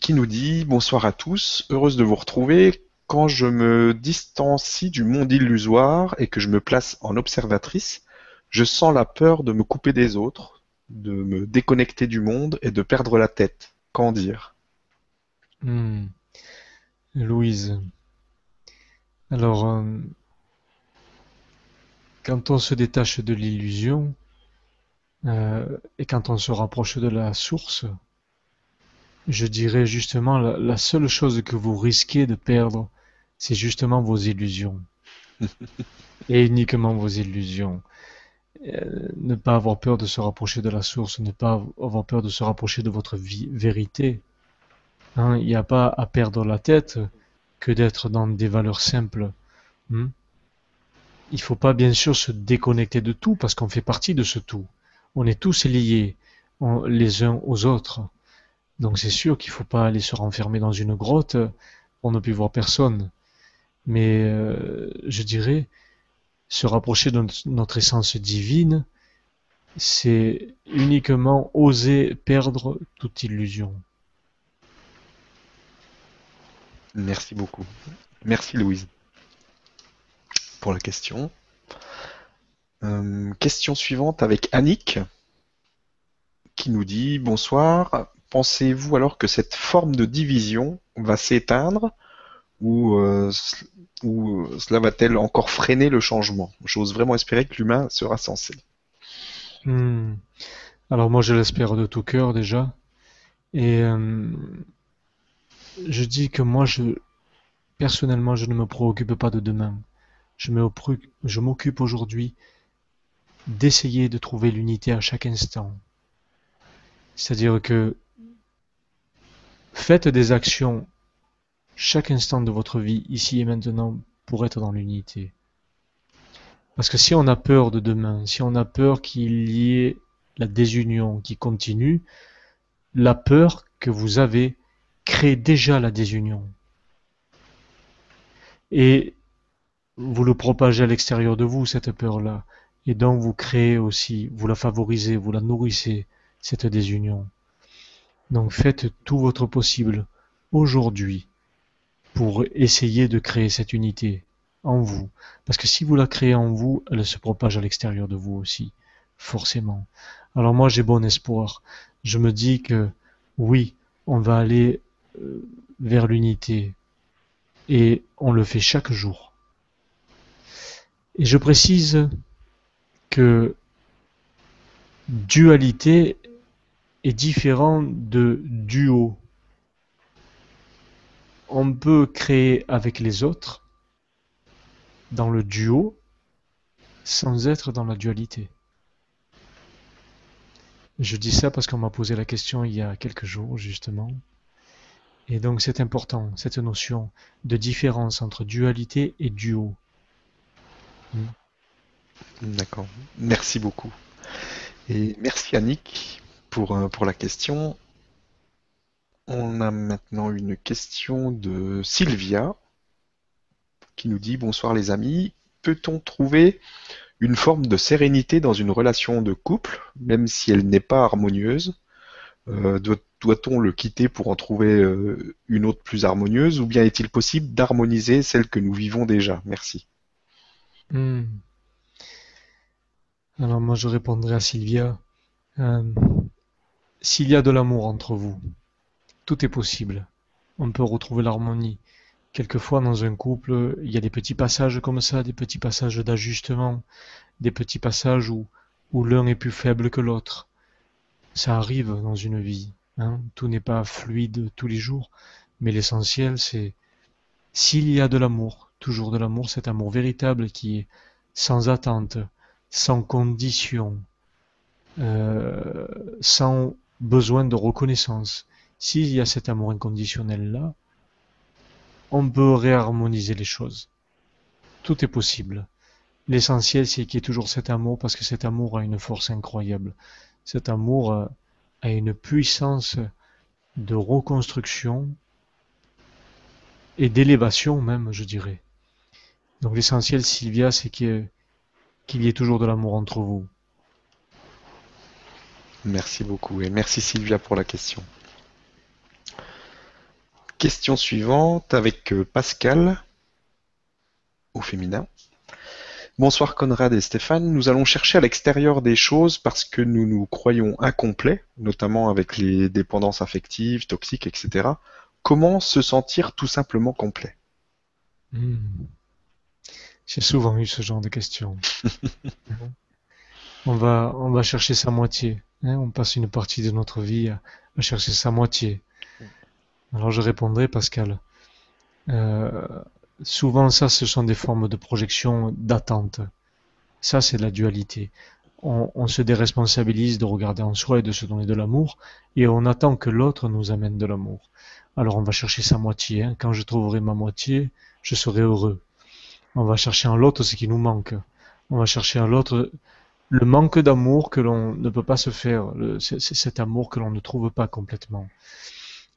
qui nous dit Bonsoir à tous, heureuse de vous retrouver. Quand je me distancie du monde illusoire et que je me place en observatrice, je sens la peur de me couper des autres, de me déconnecter du monde et de perdre la tête. Qu'en dire? Hmm. Louise. Alors, euh, quand on se détache de l'illusion, euh, et quand on se rapproche de la source, je dirais justement la, seule chose que vous risquez de perdre, c'est justement vos illusions. et uniquement vos illusions. Euh, ne pas avoir peur de se rapprocher de la source, ne pas avoir peur de se rapprocher de votre vérité. Hein, il n'y a pas à perdre la tête que d'être dans des valeurs simples. Hmm. Il faut pas bien sûr se déconnecter de tout parce qu'on fait partie de ce tout on est tous liés les uns aux autres. Donc c'est sûr qu'il ne faut pas aller se renfermer dans une grotte pour ne plus voir personne. Mais euh, je dirais, se rapprocher de notre essence divine, c'est uniquement oser perdre toute illusion. Merci beaucoup. Merci Louise pour la question. Euh, question suivante avec Annick qui nous dit bonsoir. Pensez-vous alors que cette forme de division va s'éteindre ou, euh, ou cela va-t-elle encore freiner le changement? J'ose vraiment espérer que l'humain sera sensé. Hmm. Alors moi je l'espère de tout cœur déjà. Et euh, je dis que moi je personnellement je ne me préoccupe pas de demain. Je m'occupe aujourd'hui d'essayer de trouver l'unité à chaque instant. C'est-à-dire que faites des actions chaque instant de votre vie, ici et maintenant, pour être dans l'unité. Parce que si on a peur de demain, si on a peur qu'il y ait la désunion qui continue, la peur que vous avez crée déjà la désunion. Et vous le propagez à l'extérieur de vous, cette peur-là. Et donc vous créez aussi, vous la favorisez, vous la nourrissez, cette désunion. Donc faites tout votre possible aujourd'hui pour essayer de créer cette unité en vous. Parce que si vous la créez en vous, elle se propage à l'extérieur de vous aussi, forcément. Alors moi j'ai bon espoir. Je me dis que oui, on va aller vers l'unité. Et on le fait chaque jour. Et je précise que dualité est différent de duo. On peut créer avec les autres dans le duo sans être dans la dualité. Je dis ça parce qu'on m'a posé la question il y a quelques jours justement. Et donc c'est important, cette notion de différence entre dualité et duo. Hmm. D'accord. Merci beaucoup. Et merci Annick pour, euh, pour la question. On a maintenant une question de Sylvia qui nous dit Bonsoir les amis. Peut-on trouver une forme de sérénité dans une relation de couple, même si elle n'est pas harmonieuse? Euh, Doit-on le quitter pour en trouver euh, une autre plus harmonieuse ou bien est-il possible d'harmoniser celle que nous vivons déjà? Merci. Hmm. Alors moi je répondrai à Sylvia. Euh, s'il y a de l'amour entre vous, tout est possible. On peut retrouver l'harmonie. Quelquefois dans un couple, il y a des petits passages comme ça, des petits passages d'ajustement, des petits passages où, où l'un est plus faible que l'autre. Ça arrive dans une vie. Hein. Tout n'est pas fluide tous les jours. Mais l'essentiel, c'est s'il y a de l'amour, toujours de l'amour, cet amour véritable qui est sans attente, sans condition, euh, sans besoin de reconnaissance. S'il y a cet amour inconditionnel-là, on peut réharmoniser les choses. Tout est possible. L'essentiel, c'est qu'il y ait toujours cet amour, parce que cet amour a une force incroyable. Cet amour a une puissance de reconstruction et d'élévation même, je dirais. Donc l'essentiel, Sylvia, c'est qu'il y ait toujours de l'amour entre vous. Merci beaucoup et merci Sylvia pour la question. Question suivante avec euh, Pascal au féminin. Bonsoir Conrad et Stéphane. Nous allons chercher à l'extérieur des choses parce que nous nous croyons incomplets, notamment avec les dépendances affectives, toxiques, etc. Comment se sentir tout simplement complet? Hmm. J'ai souvent eu ce genre de questions. on, va, on va chercher sa moitié. Hein. on passe une partie de notre vie à, chercher sa moitié. Alors je répondrai, Pascal. Euh, souvent, ça, ce sont des formes de projection d'attente. Ça, c'est la dualité. On, se déresponsabilise de regarder en soi et de se donner de l'amour, et on attend que l'autre nous amène de l'amour. Alors on va chercher sa moitié. Hein. Quand je trouverai ma moitié, je serai heureux. On va chercher en l'autre ce qui nous manque. On va chercher en l'autre le manque d'amour que l'on ne peut pas se faire, c'est cet amour que l'on ne trouve pas complètement.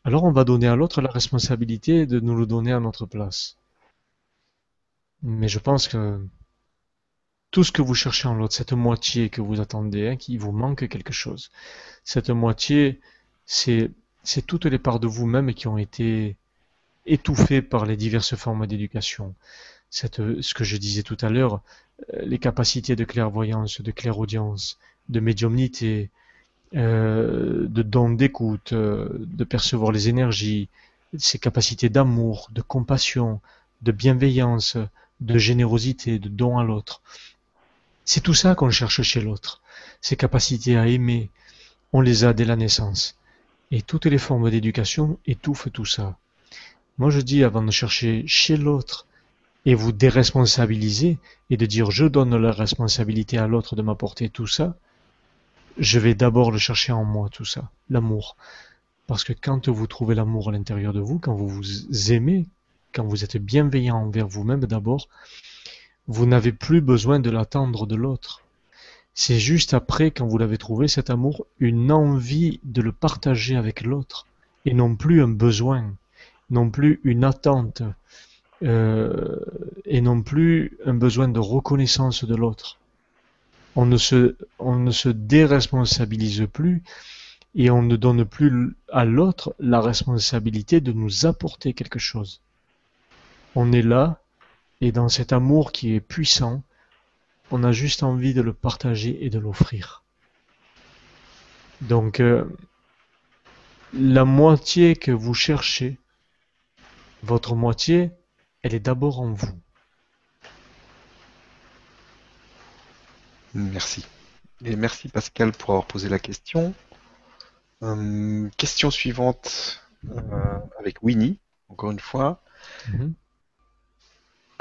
Alors on va donner à l'autre la responsabilité de nous le donner à notre place. Mais je pense que tout ce que vous cherchez en l'autre, cette moitié que vous attendez, hein, qui vous manque quelque chose, cette moitié, c'est c'est toutes les parts de vous-même qui ont été étouffées par les diverses formes d'éducation. ce que je disais tout à l'heure, euh, les capacités de clairvoyance, de clairaudience, de médiumnité, euh, de don d'écoute, euh, de percevoir les énergies, ces capacités d'amour, de compassion, de bienveillance, de générosité, de don à l'autre. C'est tout ça qu'on cherche chez l'autre. Ces capacités à aimer, on les a dès la naissance. Et toutes les formes d'éducation étouffent tout ça. Moi je dis avant de chercher chez l'autre et vous déresponsabiliser et de dire je donne la responsabilité à l'autre de m'apporter tout ça, je vais d'abord le chercher en moi tout ça, l'amour. Parce que quand vous trouvez l'amour à l'intérieur de vous, quand vous vous aimez, quand vous êtes bienveillant envers vous-même d'abord, vous n'avez plus besoin de l'attendre de l'autre. C'est juste après, quand vous l'avez trouvé, cet amour, une envie de le partager avec l'autre, et non plus un besoin, non plus une attente, euh, et non plus un besoin de reconnaissance de l'autre. On ne se, on ne se déresponsabilise plus et on ne donne plus à l'autre la responsabilité de nous apporter quelque chose. On est là et dans cet amour qui est puissant, on a juste envie de le partager et de l'offrir. Donc, euh, la moitié que vous cherchez, votre moitié, elle est d'abord en vous. Merci. Et merci Pascal pour avoir posé la question. Euh, question suivante euh, avec Winnie, encore une fois. Mhm.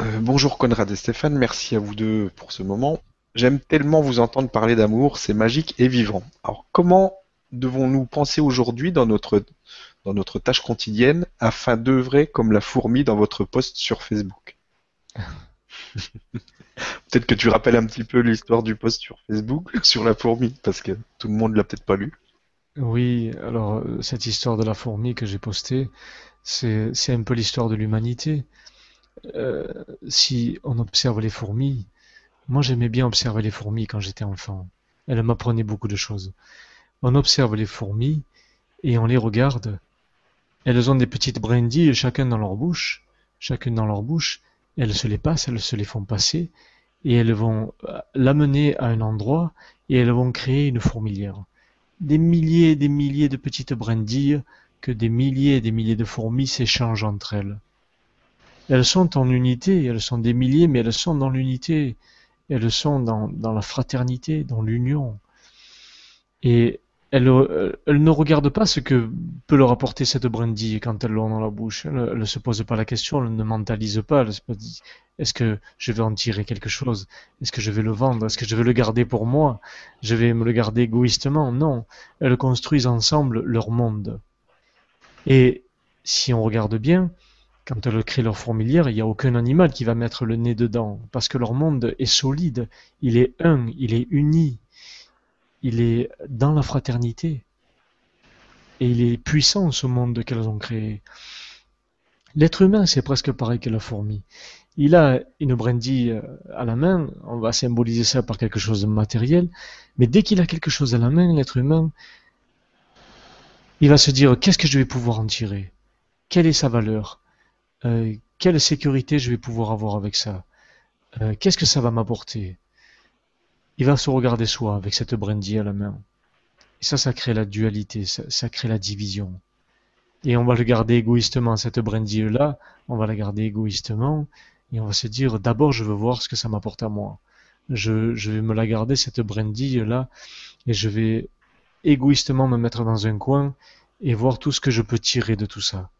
Euh, bonjour Conrad et Stéphane, merci à vous deux pour ce moment. J'aime tellement vous entendre parler d'amour, c'est magique et vivant. Alors comment devons-nous penser aujourd'hui dans notre, dans notre tâche quotidienne afin d'œuvrer comme la fourmi dans votre post sur Facebook Peut-être que tu rappelles un petit peu l'histoire du post sur Facebook sur la fourmi, parce que tout le monde l'a peut-être pas lu. Oui, alors euh, cette histoire de la fourmi que j'ai postée, c'est un peu l'histoire de l'humanité. Euh, si on observe les fourmis, moi j'aimais bien observer les fourmis quand j'étais enfant. Elles m'apprenaient beaucoup de choses. On observe les fourmis et on les regarde. Elles ont des petites brindilles chacun dans leur bouche, chacune dans leur bouche. Elles se les passent, elles se les font passer et elles vont euh, l'amener à un endroit et elles vont créer une fourmilière. Des milliers et des milliers de petites brindilles que des milliers et des milliers de fourmis s'échangent entre elles. Elles sont en unité, elles sont des milliers, mais elles sont dans l'unité, elles sont dans, la fraternité, dans l'union. Et elles, elles, ne regardent pas ce que peut leur apporter cette brindille quand elles l'ont dans la bouche. Elles ne se posent pas la question, elles ne mentalisent pas. Est-ce que je vais en tirer quelque chose? Est-ce que je vais le vendre? Est-ce que je vais le garder pour moi? Je vais me le garder égoïstement? Non. Elles construisent ensemble leur monde. Et si on regarde bien, quand elles créent leur fourmilière, il n'y a aucun animal qui va mettre le nez dedans, parce que leur monde est solide, il est un, il est uni, il est dans la fraternité. Et il est puissant ce monde qu'elles ont créé. L'être humain, c'est presque pareil que la fourmi. Il a une brindille euh, à la main, on va symboliser ça par quelque chose de matériel, mais dès qu'il a quelque chose à la main, l'être humain, il va se dire qu'est-ce que je vais pouvoir en tirer? Quelle est sa valeur? Euh, Quelle sécurité je vais pouvoir avoir avec ça? Euh, Qu'est-ce que ça va m'apporter? Il va se regarder soi avec cette brindille à la main. Et ça, ça crée la dualité, ça crée la division. Et on va le garder égoïstement, cette brindille-là, on va la garder égoïstement, et on va se dire, d'abord, je veux voir ce que ça m'apporte à moi. Je, je, vais me la garder, cette brindille-là, et je vais égoïstement me mettre dans un coin et voir tout ce que je peux tirer de tout ça.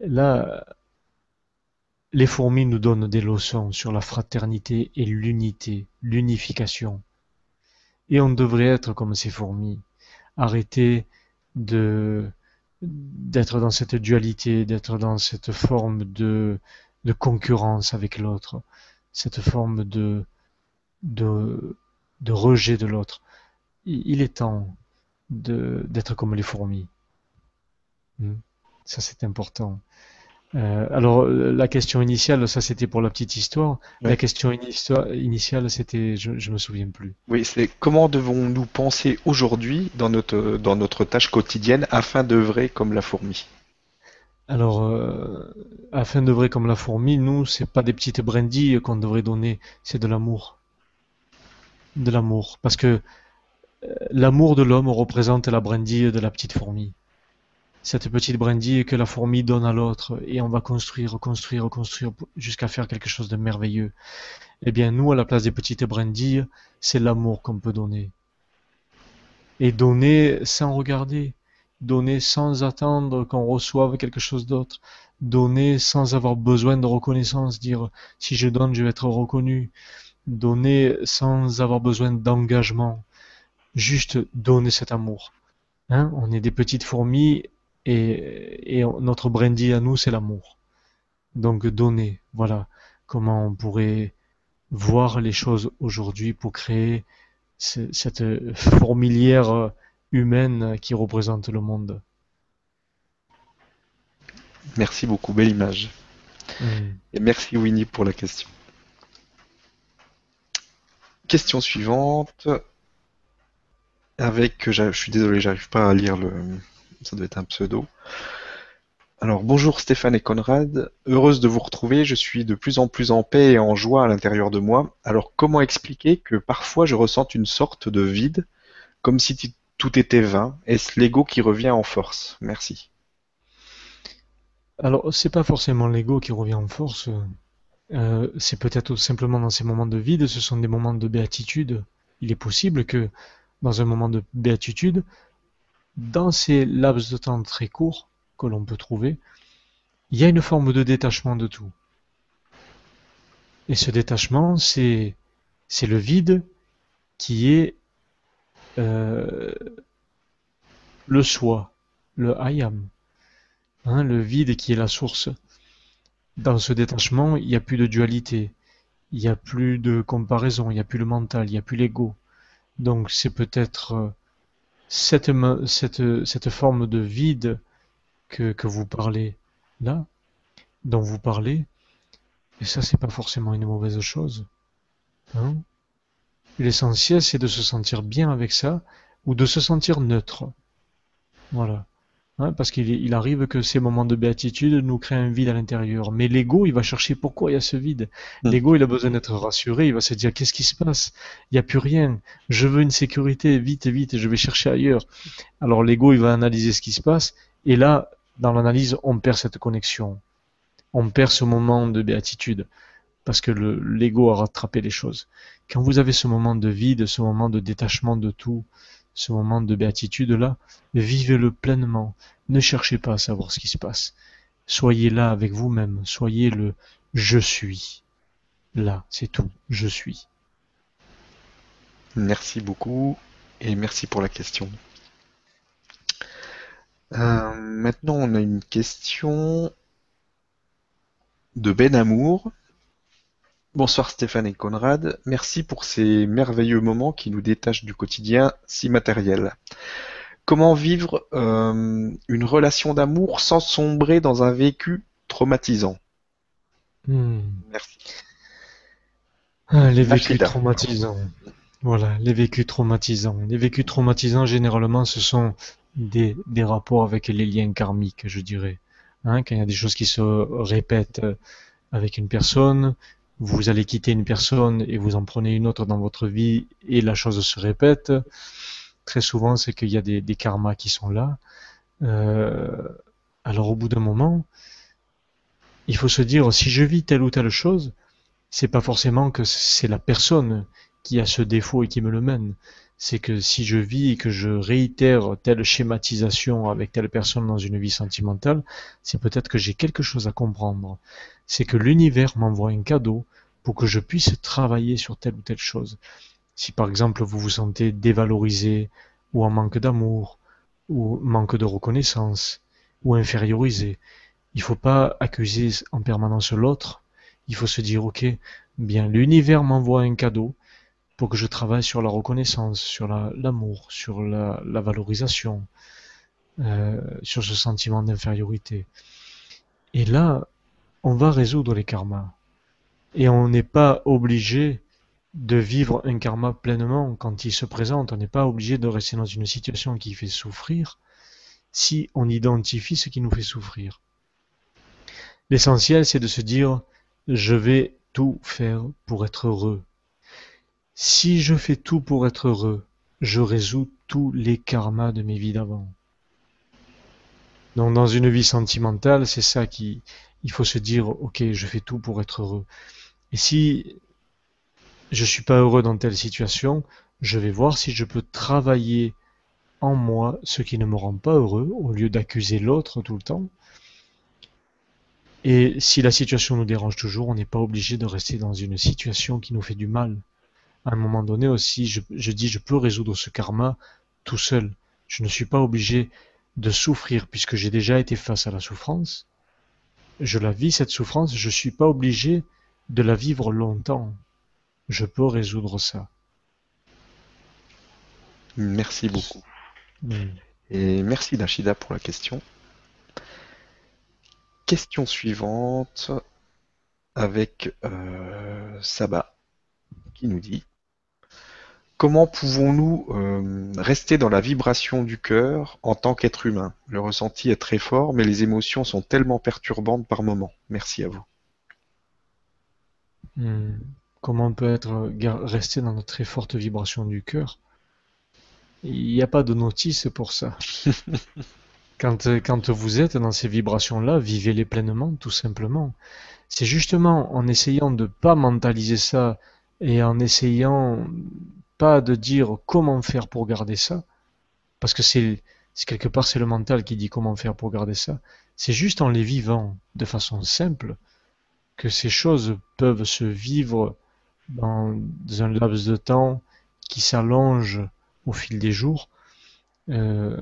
Là, les fourmis nous donnent des leçons sur la fraternité et l'unité, l'unification. Et on devrait être comme ces fourmis, arrêter d'être dans cette dualité, d'être dans cette forme de, de concurrence avec l'autre, cette forme de, de, de rejet de l'autre. Il est temps d'être comme les fourmis. Hmm. Ça, c'est important. Euh, alors, la question initiale, ça c'était pour la petite histoire. La question initiale, c'était, je, je me souviens plus. Oui, c'est comment devons-nous penser aujourd'hui dans notre, dans notre tâche quotidienne afin d'œuvrer comme la fourmi? Alors, euh, afin d'œuvrer comme la fourmi, nous, c'est pas des petites brindilles qu'on devrait donner, c'est de l'amour. De l'amour. Parce que euh, l'amour de l'homme représente la brindille de la petite fourmi cette petite brindille que la fourmi donne à l'autre, et on va construire, construire, construire jusqu'à faire quelque chose de merveilleux. Eh bien, nous, à la place des petites brindilles, c'est l'amour qu'on peut donner. Et donner sans regarder, donner sans attendre qu'on reçoive quelque chose d'autre, donner sans avoir besoin de reconnaissance, dire si je donne, je vais être reconnu, donner sans avoir besoin d'engagement, juste donner cet amour. Hein on est des petites fourmis et, notre brindille à nous, c'est l'amour. Donc donner, voilà comment on pourrait voir les choses aujourd'hui pour créer cette fourmilière humaine qui représente le monde. Merci beaucoup, belle image. Et merci Winnie pour la question. Question suivante. Avec, je suis désolé, j'arrive pas à lire le, ça doit être un pseudo. Alors bonjour Stéphane et Conrad, heureuse de vous retrouver, je suis de plus en plus en paix et en joie à l'intérieur de moi. Alors comment expliquer que parfois je ressente une sorte de vide, comme si tout était vain? Est-ce l'ego qui revient en force? Merci. Alors c'est pas forcément l'ego qui revient en force, euh, c'est peut-être simplement dans ces moments de vide, ce sont des moments de béatitude. Il est possible que dans un moment de béatitude, dans ces laps de temps très courts que l'on peut trouver, il y a une forme de détachement de tout. Et ce détachement, c'est le vide qui est euh, le soi, le I am, hein, le vide qui est la source. Dans ce détachement, il n'y a plus de dualité, il n'y a plus de comparaison, il n'y a plus le mental, il n'y a plus l'ego. Donc c'est peut-être euh, cette, cette, cette forme de vide que, que vous parlez là, dont vous parlez, et ça c'est pas forcément une mauvaise chose. Hein L'essentiel c'est de se sentir bien avec ça ou de se sentir neutre. Voilà. Hein, parce qu'il arrive que ces moments de béatitude nous créent un vide à l'intérieur. Mais l'ego, il va chercher pourquoi il y a ce vide. Hmm. L'ego, il a besoin d'être rassuré, il va se dire qu'est-ce qui se passe? Il n'y a plus rien. Je veux une sécurité, vite, vite, je vais chercher ailleurs. Alors l'ego, il va analyser ce qui se passe, et là, dans l'analyse, on perd cette connexion. On perd ce moment de béatitude, parce que l'ego a rattrapé les choses. Quand vous avez ce moment de vide, ce moment de détachement de tout, ce moment de béatitude-là, vivez-le pleinement. Ne cherchez pas à savoir ce qui se passe. Soyez là avec vous-même. Soyez le je suis. Là, c'est tout. Je suis. Merci beaucoup et merci pour la question. Euh, maintenant, on a une question de Ben Amour Bonsoir Stéphane et Conrad, merci pour ces merveilleux moments qui nous détachent du quotidien si matériel. Comment vivre euh, une relation d'amour sans sombrer dans un vécu traumatisants. Hmm. Merci. Ah, les vécus traumatisants. Voilà, les vécus traumatisants. Les vécus traumatisants, généralement, ce sont des, des rapports avec les liens karmiques, je dirais. Hein, quand il y a des choses qui se répètent euh, avec une personne, vous allez quitter une personne et vous en prenez une autre dans votre vie et la chose se répète. Très souvent, c'est qu'il y a des, karmas qui sont là. Euh, alors au bout d'un moment, il faut se dire si je vis telle ou telle chose, c'est pas forcément que c'est la personne qui a ce défaut et qui me le mène. C'est que si je vis et que je réitère telle schématisation avec telle personne dans une vie sentimentale, c'est peut-être que j'ai quelque chose à comprendre. C'est que l'univers m'envoie un cadeau pour que je puisse travailler sur telle ou telle chose. Si par exemple vous vous sentez dévalorisé ou en manque d'amour ou manque de reconnaissance ou infériorisé, il faut pas accuser en permanence l'autre. Il faut se dire ok, bien l'univers m'envoie un cadeau pour que je travaille sur la reconnaissance, sur l'amour, sur la, valorisation, euh, sur ce sentiment d'infériorité. Et là, on va résoudre les karmas. Et on n'est pas obligé de vivre un karma pleinement quand il se présente. On n'est pas obligé de rester dans une situation qui fait souffrir si on identifie ce qui nous fait souffrir. L'essentiel, c'est de se dire, je vais tout faire pour être heureux. Si je fais tout pour être heureux, je résous tous les karmas de mes vies d'avant. Donc dans une vie sentimentale, c'est ça qui, il faut se dire, ok, je fais tout pour être heureux. Et si je suis pas heureux dans telle situation, je vais voir si je peux travailler en moi ce qui ne me rend pas heureux, au lieu d'accuser l'autre tout le temps. Et si la situation nous dérange toujours, on n'est pas obligé de rester dans une situation qui nous fait du mal à un moment donné aussi, je, dis, je peux résoudre ce karma tout seul. Je ne suis pas obligé de souffrir puisque j'ai déjà été face à la souffrance. Je la vis, cette souffrance, je ne suis pas obligé de la vivre longtemps. Je peux résoudre ça. Merci beaucoup. Et merci Nashida pour la question. Question suivante avec euh, Saba qui nous dit Comment pouvons-nous euh, rester dans la vibration du cœur en tant qu'être humain? Le ressenti est très fort, mais les émotions sont tellement perturbantes par moments. Merci à vous. Hmm. Comment on peut être resté dans notre très forte vibration du cœur? Il n'y a pas de notice pour ça. quand, quand vous êtes dans ces vibrations-là, vivez-les pleinement, tout simplement. C'est justement en essayant de ne pas mentaliser ça et en essayant de dire comment faire pour garder ça, parce que c'est quelque part c'est le mental qui dit comment faire pour garder ça. C'est juste en les vivant de façon simple que ces choses peuvent se vivre dans un laps de temps qui s'allonge au fil des jours euh,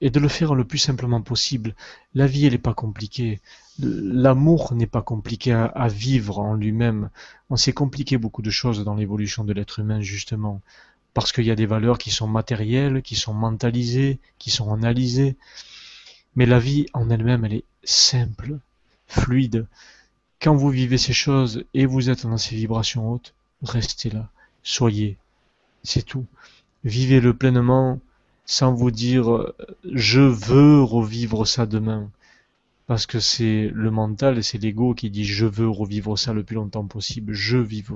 et de le faire le plus simplement possible. La vie, elle n'est pas compliquée. L'amour n'est pas compliqué à, vivre en lui-même. On s'est compliqué beaucoup de choses dans l'évolution de l'être humain, justement, parce qu'il y a des valeurs qui sont matérielles, qui sont mentalisées, qui sont analysées. Mais la vie en elle-même, elle est simple, fluide. Quand vous vivez ces choses et vous êtes dans ces vibrations hautes, restez là, soyez. C'est tout. Vivez-le pleinement sans vous dire je veux revivre ça demain. Parce que c'est le mental et c'est l'ego qui dit je veux revivre ça le plus longtemps possible. Je vive.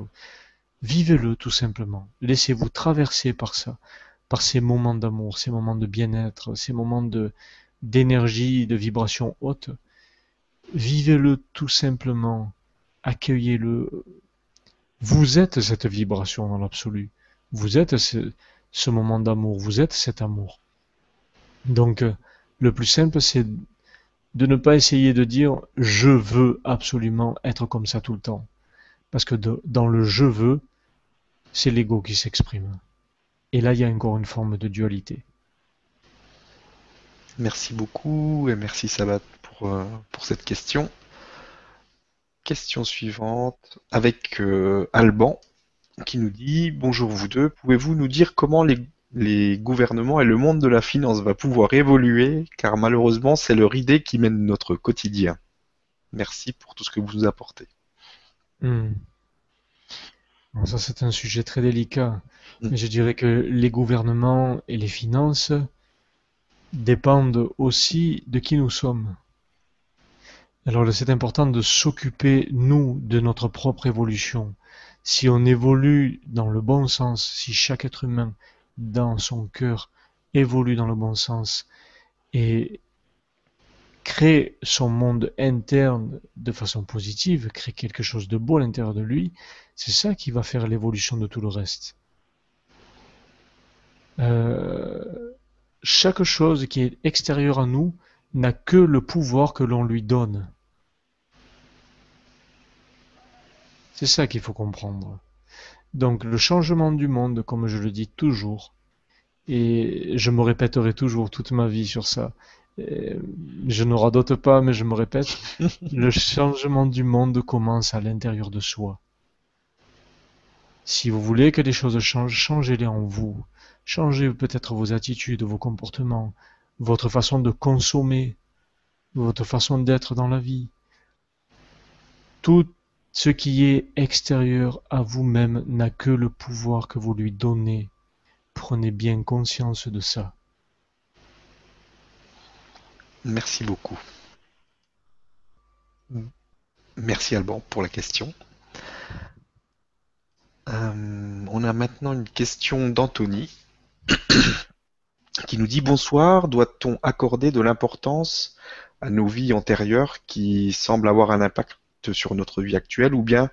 Vivez-le tout simplement. Laissez-vous traverser par ça, par ces moments d'amour, ces moments de bien-être, ces moments de d'énergie, de vibration haute. Vivez-le tout simplement. Accueillez-le. Vous êtes cette vibration dans l'absolu. Vous êtes ce, moment d'amour, vous êtes cet amour. Donc, euh, le plus simple, c'est de ne pas essayer de dire je veux absolument être comme ça tout le temps. Parce que dans le je veux, c'est l'ego qui s'exprime. Et là, il y a encore une forme de dualité. Merci beaucoup et merci Sabat pour, euh, pour cette question. Question suivante avec euh, Alban qui nous dit Bonjour vous deux, pouvez-vous nous dire comment les, les, gouvernements et le monde de la finance va pouvoir évoluer car malheureusement c'est leur idée qui mène notre quotidien Merci pour tout ce que vous nous apportez. Hmm. ça, c'est un sujet très délicat. Hmm. Mais je dirais que les gouvernements et les finances dépendent aussi de qui nous sommes. Alors, c'est important de s'occuper, nous, de notre propre évolution. Si on évolue dans le bon sens, si chaque être humain, dans son cœur, évolue dans le bon sens et crée son monde interne de façon positive, crée quelque chose de beau à l'intérieur de lui, c'est ça qui va faire l'évolution de tout le reste. Euh, chaque chose qui est extérieure à nous n'a que le pouvoir que l'on lui donne. C'est ça qu'il faut comprendre. Donc le changement du monde, comme je le dis toujours, et je me répéterai toujours toute ma vie sur ça, je ne radote pas, mais je me répète, le changement du monde commence à l'intérieur de soi. Si vous voulez que les choses changent, changez-les en vous. Changez peut-être vos attitudes, vos comportements, votre façon de consommer, votre façon d'être dans la vie. Tout ce qui est extérieur à vous-même n'a que le pouvoir que vous lui donnez. Prenez bien conscience de ça. Merci beaucoup. Merci Alban pour la question. Euh, on a maintenant une question d'Anthony qui nous dit bonsoir, doit-on accorder de l'importance à nos vies antérieures qui semblent avoir un impact sur notre vie actuelle ou bien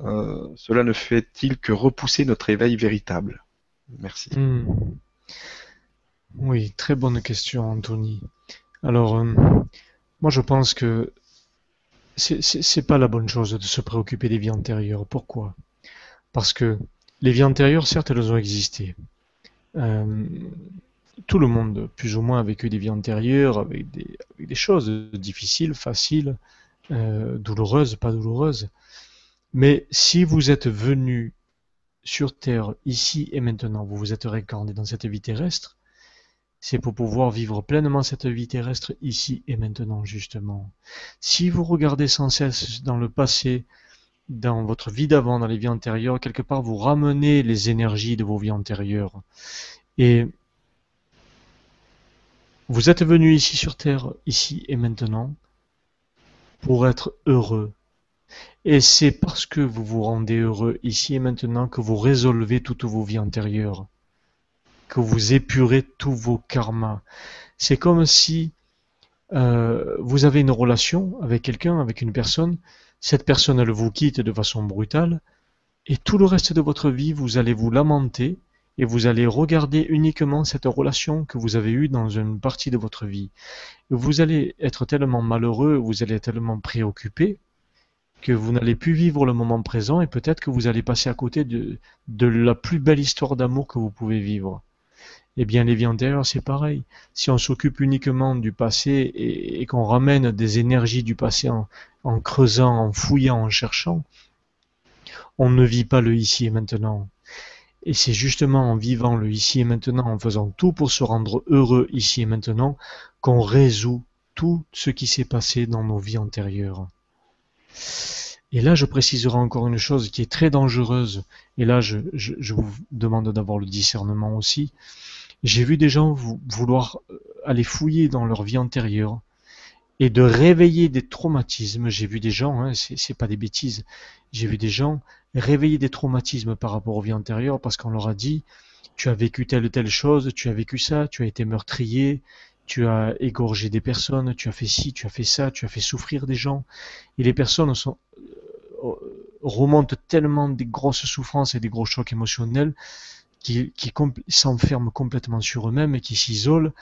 euh, cela ne fait-il que repousser notre éveil véritable? Merci. Hmm. Oui, très bonne question Anthony. Alors, euh, moi je pense que c'est pas la bonne chose de se préoccuper des vies antérieures. Pourquoi? Parce que les vies antérieures, certes, elles ont existé. Euh, tout le monde, plus ou moins, a vécu des vies antérieures avec des, des choses difficiles, faciles, euh, douloureuses, pas douloureuses. Mais si vous êtes venu sur Terre, ici et maintenant, vous vous êtes réincarné dans cette vie terrestre, c'est pour pouvoir vivre pleinement cette vie terrestre ici et maintenant, justement. Si vous regardez sans cesse dans le passé, dans votre vie d'avant, dans les vies antérieures, quelque part, vous ramenez les énergies de vos vies antérieures. Et vous êtes venu ici sur Terre, ici et maintenant, pour être heureux. Et c'est parce que vous vous rendez heureux ici et maintenant que vous résolvez toutes vos vies antérieures que vous épurez tous vos karmas. C'est comme si euh, vous avez une relation avec quelqu'un, avec une personne, cette personne elle vous quitte de façon brutale, et tout le reste de votre vie vous allez vous lamenter et vous allez regarder uniquement cette relation que vous avez eue dans une partie de votre vie. Vous allez être tellement malheureux, vous allez être tellement préoccupé que vous n'allez plus vivre le moment présent et peut-être que vous allez passer à côté de, de la plus belle histoire d'amour que vous pouvez vivre. Eh bien, les vies antérieures, c'est pareil. Si on s'occupe uniquement du passé et, qu'on ramène des énergies du passé en, creusant, en fouillant, en cherchant, on ne vit pas le ici et maintenant. Et c'est justement en vivant le ici et maintenant, en faisant tout pour se rendre heureux ici et maintenant, qu'on résout tout ce qui s'est passé dans nos vies antérieures. Et là, je préciserai encore une chose qui est très dangereuse, et là, je, vous demande d'avoir le discernement aussi, j'ai vu des gens vouloir euh, aller fouiller dans leur vie antérieure et de réveiller des traumatismes. J'ai vu des gens, hein, c'est pas des bêtises, j'ai vu des gens réveiller des traumatismes par rapport aux vies antérieures parce qu'on leur a dit tu as vécu telle ou telle chose, tu as vécu ça, tu as été meurtrier, tu as égorgé des personnes, tu as fait ci, tu as fait ça, tu as fait souffrir des gens. Et les personnes euh, remontent tellement des grosses souffrances et des gros chocs émotionnels qui, qui s'enferment complètement sur eux-mêmes et qui s'isolent.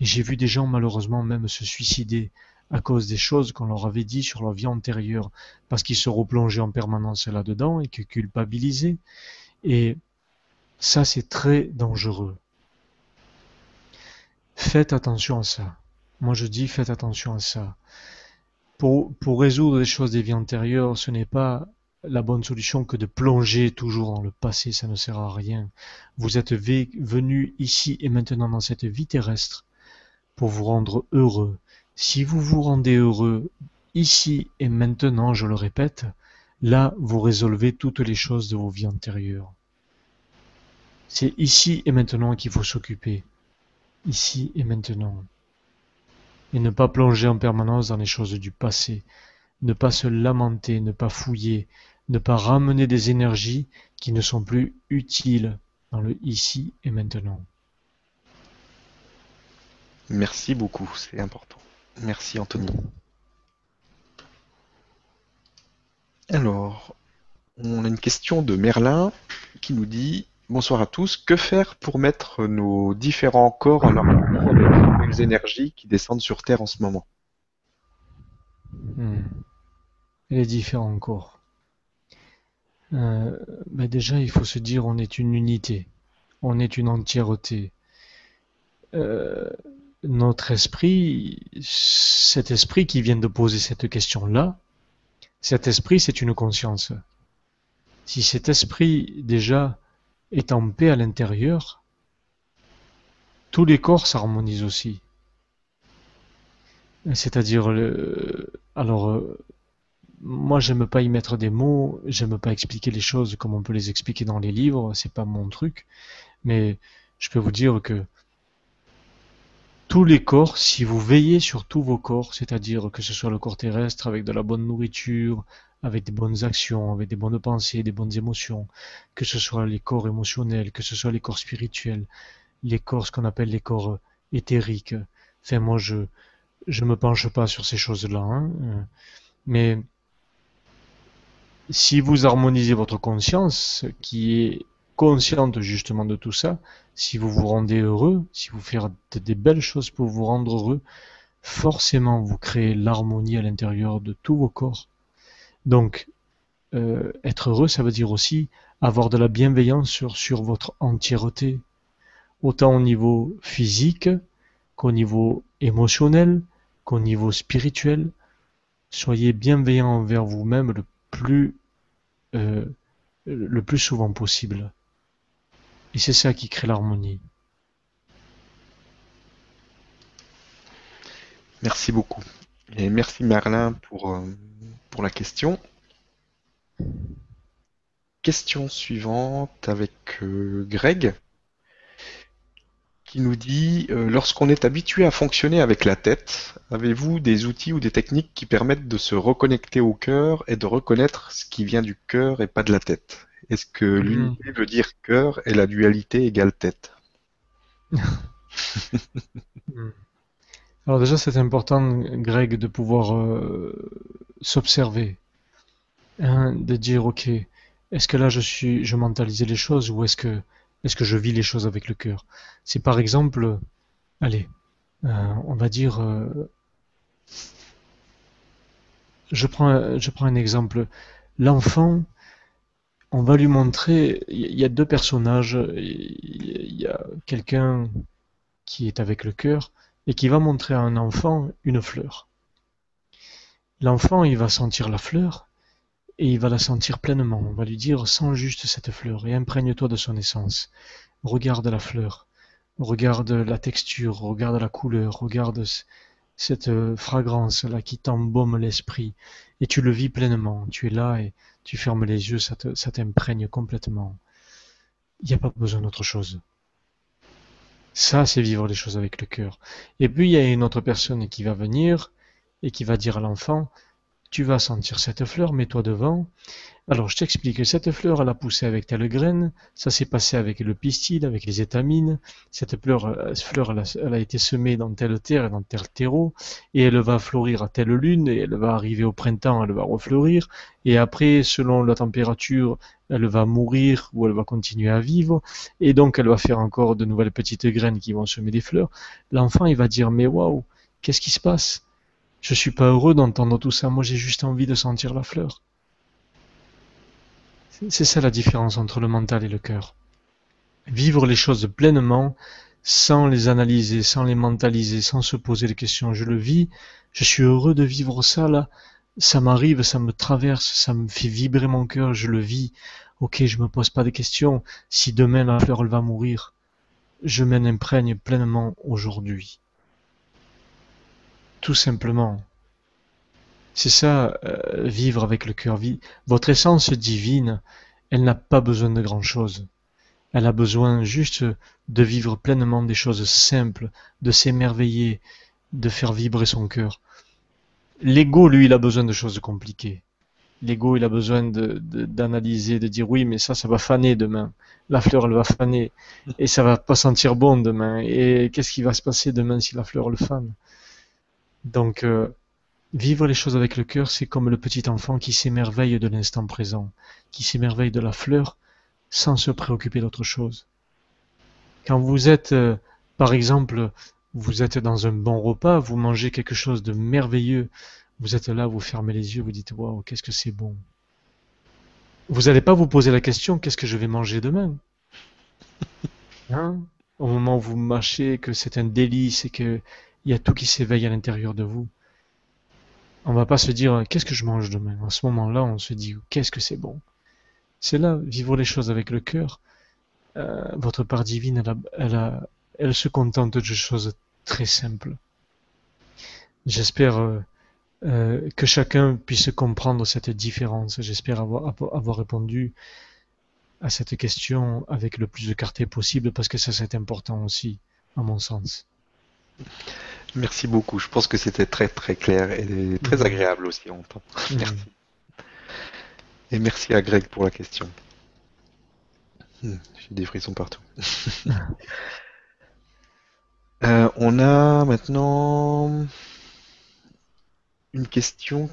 J'ai vu des gens malheureusement même se suicider à cause des choses qu'on leur avait dit sur leur vie antérieure, parce qu'ils se replongeaient en permanence là-dedans et qu'ils culpabilisaient. Et ça, c'est très dangereux. Faites attention à ça. Moi, je dis, faites attention à ça. Pour, pour résoudre les choses des vies antérieures, ce n'est pas la bonne solution que de plonger toujours dans le passé, ça ne sert à rien. Vous êtes venu ici et maintenant dans cette vie terrestre pour vous rendre heureux. Si vous vous rendez heureux ici et maintenant, je le répète, là vous résolvez toutes les choses de vos vies antérieures. C'est ici et maintenant qu'il faut s'occuper. Ici et maintenant. Et ne pas plonger en permanence dans les choses du passé. Ne pas se lamenter, ne pas fouiller, ne pas ramener des énergies qui ne sont plus utiles dans le ici et maintenant. Merci beaucoup, c'est important. Merci Anthony. Alors, on a une question de Merlin qui nous dit Bonsoir à tous, que faire pour mettre nos différents corps en harmonie avec les énergies qui descendent sur Terre en ce moment? Hmm. Les différents corps. Euh, ben déjà, il faut se dire on est une unité, on est une entièreté. Euh, notre esprit, cet esprit qui vient de poser cette question-là, cet esprit, c'est une conscience. Si cet esprit, déjà, est en paix à l'intérieur, tous les corps s'harmonisent aussi. C'est-à-dire, le... alors, euh, moi, j'aime pas y mettre des mots, j'aime pas expliquer les choses comme on peut les expliquer dans les livres, c'est pas mon truc, mais je peux vous dire que tous les corps, si vous veillez sur tous vos corps, c'est-à-dire que ce soit le corps terrestre avec de la bonne nourriture, avec des bonnes actions, avec des bonnes pensées, des bonnes émotions, que ce soit les corps émotionnels, que ce soit les corps spirituels, les corps, ce qu'on appelle les corps éthériques. Enfin, moi, je je me penche pas sur ces choses-là, hein, mais si vous harmonisez votre conscience, qui est consciente justement de tout ça, si vous vous rendez heureux, si vous faites des belles choses pour vous rendre heureux, forcément vous créez l'harmonie à l'intérieur de tous vos corps. Donc, euh, être heureux, ça veut dire aussi avoir de la bienveillance sur, votre entièreté, autant au niveau physique qu'au niveau émotionnel, qu'au niveau spirituel. Soyez bienveillant envers vous-même le plus, euh, le plus souvent possible. Et c'est ça qui crée l'harmonie. Merci beaucoup. Et merci Merlin pour, euh, pour la question. Question suivante avec euh, Greg qui nous dit euh, lorsqu'on est habitué à fonctionner avec la tête, avez-vous des outils ou des techniques qui permettent de se reconnecter au cœur et de reconnaître ce qui vient du cœur et pas de la tête? Est-ce que hmm. l'unité veut dire cœur et la dualité égale tête? Alors déjà, c'est important, Greg, de pouvoir euh, s'observer, hein, de dire, ok, est-ce que là je suis, je mentalisais les choses ou est-ce que, est-ce que je vis les choses avec le cœur? C'est par exemple, allez, euh, on va dire, euh, je prends, je prends un exemple, l'enfant on va lui montrer, il y a deux personnages, il y a quelqu'un qui est avec le cœur et qui va montrer à un enfant une fleur. L'enfant, il va sentir la fleur et il va la sentir pleinement. On va lui dire, sens juste cette fleur et imprègne-toi de son essence. Regarde la fleur, regarde la texture, regarde la couleur, regarde cette euh, fragrance là qui t'embaume l'esprit et tu le vis pleinement. Tu es là et tu fermes les yeux, ça t'imprègne complètement. Il n'y a pas besoin d'autre chose. Ça, c'est vivre les choses avec le cœur. Et puis, il y a une autre personne qui va venir et qui va dire à l'enfant, tu vas sentir cette fleur, mets-toi devant. Alors je t'explique, cette fleur, elle a poussé avec telle graine, ça s'est passé avec le pistil, avec les étamines, cette fleur, euh, elle, a, été semée dans telle terre et dans tel terreau, et elle va fleurir à telle lune, et elle va arriver au printemps, elle va refleurir, et après, selon la température, elle va mourir ou elle va continuer à vivre, et donc elle va faire encore de nouvelles petites graines qui vont semer des fleurs. L'enfant, il va dire, mais waouh, qu'est-ce qui se passe? Je suis pas heureux d'entendre tout ça, moi j'ai juste envie de sentir la fleur. C'est ça la différence entre le mental et le cœur. Vivre les choses pleinement, sans les analyser, sans les mentaliser, sans se poser des questions. Je le vis, je suis heureux de vivre ça là, ça m'arrive, ça me traverse, ça me fait vibrer mon cœur, je le vis. Ok, je me pose pas de questions. Si demain la fleur va mourir, je m'en imprègne pleinement aujourd'hui tout simplement. C'est ça, euh, vivre avec le cœur. Votre essence divine, elle n'a pas besoin de grand-chose. Elle a besoin juste de vivre pleinement des choses simples, de s'émerveiller, de faire vibrer son cœur. L'ego, lui, il a besoin de choses compliquées. L'ego, il a besoin d'analyser, de, dire oui, mais ça, ça va faner demain. La fleur, elle va faner. Et ça va pas sentir bon demain. Et qu'est-ce qui va se passer demain si la fleur le fane? Donc, euh, Vivre les choses avec le cœur, c'est comme le petit enfant qui s'émerveille de l'instant présent, qui s'émerveille de la fleur sans se préoccuper d'autre chose. Quand vous êtes, euh, par exemple, vous êtes dans un bon repas, vous mangez quelque chose de merveilleux, vous êtes là, vous fermez les yeux, vous dites waouh, qu'est-ce que c'est bon. Vous n'allez pas vous poser la question qu'est-ce que je vais manger demain? Hein? Au moment où vous mâchez, que c'est un délice et qu'il y a tout qui s'éveille à l'intérieur de vous. On va pas se dire qu'est-ce que je mange demain? À ce moment-là, on se dit qu'est-ce que c'est bon? C'est là, vivre les choses avec le cœur. Euh, votre part divine, elle, se contente de choses très simples. J'espère euh, euh, que chacun puisse comprendre cette différence. J'espère avoir répondu à cette question avec le plus de clarté possible parce que ça c'est important aussi, à mon sens. Merci beaucoup. Je pense que c'était très très clair et très mhm. agréable aussi en temps. Mhm. Merci. Et merci à Greg pour la question. Hmm, j'ai des frissons partout. Euh, on a maintenant une question.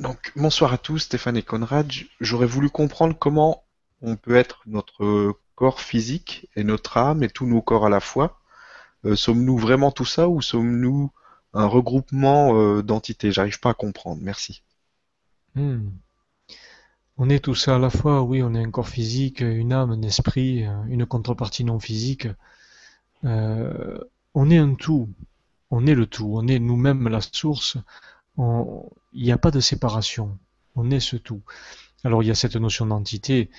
Donc, bonsoir à tous, Stéphane et Conrad. J'aurais voulu comprendre comment on peut être notre corps physique et notre âme et tous nos corps à la fois sommes-nous vraiment tout ça ou sommes-nous un regroupement euh, d'entités? J'arrive pas à comprendre. Merci. Hmm. On est tout ça à la fois, oui, on est un corps physique, une âme, un esprit, une contrepartie non physique. Euh, on est un tout, on est le tout, on est nous-mêmes la source. Il n'y a pas de séparation, on est ce tout. Alors il y a cette notion d'entité,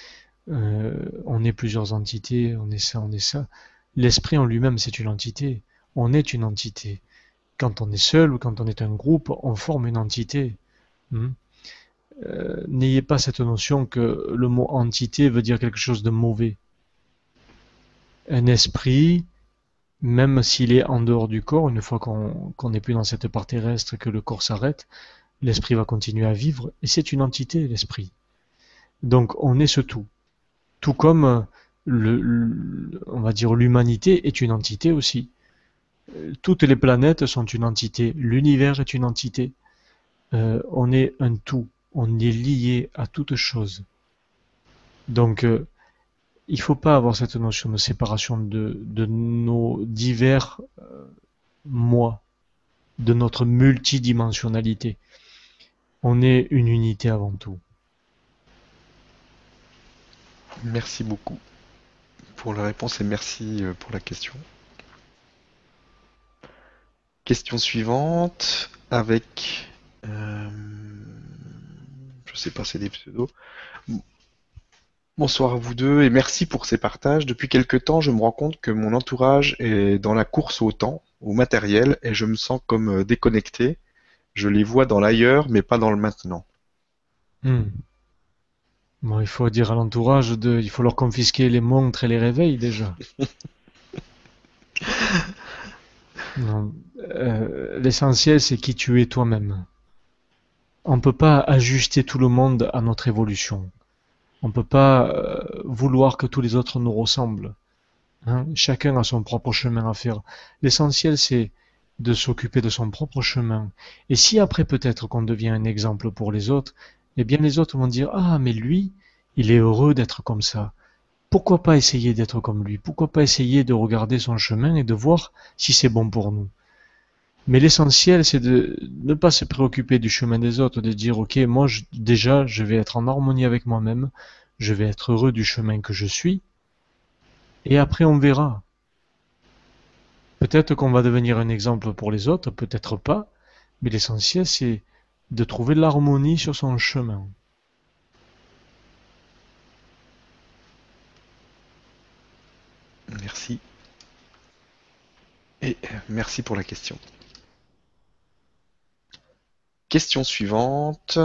on est plusieurs entités, on est ça, on est ça. L'esprit en lui-même, c'est une entité. On est une entité. Quand on est seul ou quand on est un groupe, on forme une entité. Hmm? Euh, n'ayez pas cette notion que le mot entité veut dire quelque chose de mauvais. Un esprit, même s'il est en dehors du corps, une fois qu'on n'est plus dans cette part terrestre, que le corps s'arrête, l'esprit va continuer à vivre, et c'est une entité, l'esprit. Donc on est ce tout. Tout comme le, on va dire l'humanité est une entité aussi. Toutes les planètes sont une entité, l'univers est une entité. Euh, on est un tout, on est lié à toute chose. Donc, euh, il ne faut pas avoir cette notion de séparation de, de nos divers euh, moi, de notre multidimensionnalité. On est une unité avant tout. Merci beaucoup pour la réponse et merci euh, pour la question. Question suivante avec... Euh, je sais pas, c'est des pseudos. Bonsoir à vous deux et merci pour ces partages. Depuis quelque temps, je me rends compte que mon entourage est dans la course au temps, au matériel, et je me sens comme euh, déconnecté. Je les vois dans l'ailleurs, mais pas dans le maintenant. Hmm. Bon, il faut dire à l'entourage de, il faut leur confisquer les montres et les réveils déjà. Euh, l'essentiel, c'est qui tu es toi-même. On ne peut pas ajuster tout le monde à notre évolution. On ne peut pas euh, vouloir que tous les autres nous ressemblent. Hein. Chacun a son propre chemin à faire. L'essentiel, c'est de s'occuper de son propre chemin. Et si après peut-être qu'on devient un exemple pour les autres, eh bien les autres vont dire ah mais lui il est heureux d'être comme ça. Pourquoi pas essayer d'être comme lui? Pourquoi pas essayer de regarder son chemin et de voir si c'est bon pour nous? Mais l'essentiel, c'est de ne pas se préoccuper du chemin des autres, de dire ok, moi déjà, je vais être en harmonie avec moi-même, je vais être heureux du chemin que je suis, et après on verra. Peut-être qu'on va devenir un exemple pour les autres, peut-être pas, mais l'essentiel c'est de trouver l'harmonie sur son chemin. Merci. Et euh, merci pour la question. question suivante.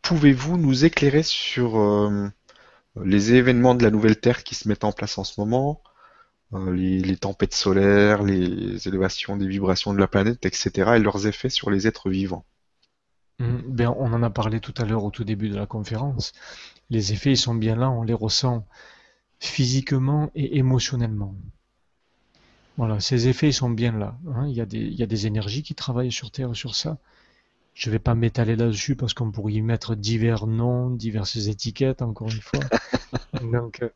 Pouvez-vous nous éclairer sur euh, les événements de la nouvelle Terre qui se mettent en place en ce moment, euh, les, tempêtes solaires, les élévations des vibrations de la planète, etc., et leurs effets sur les êtres vivants hum, ben, On en a parlé tout à l'heure au tout début de la conférence. Les effets, ils sont bien là, on les ressent physiquement et émotionnellement. Voilà, ces effets, ils sont bien là. Hein. Il, y a des, il y a des énergies qui travaillent sur Terre sur ça. Je vais pas m'étaler là-dessus parce qu'on pourrait y mettre divers noms, diverses étiquettes, encore une fois. Donc, euh,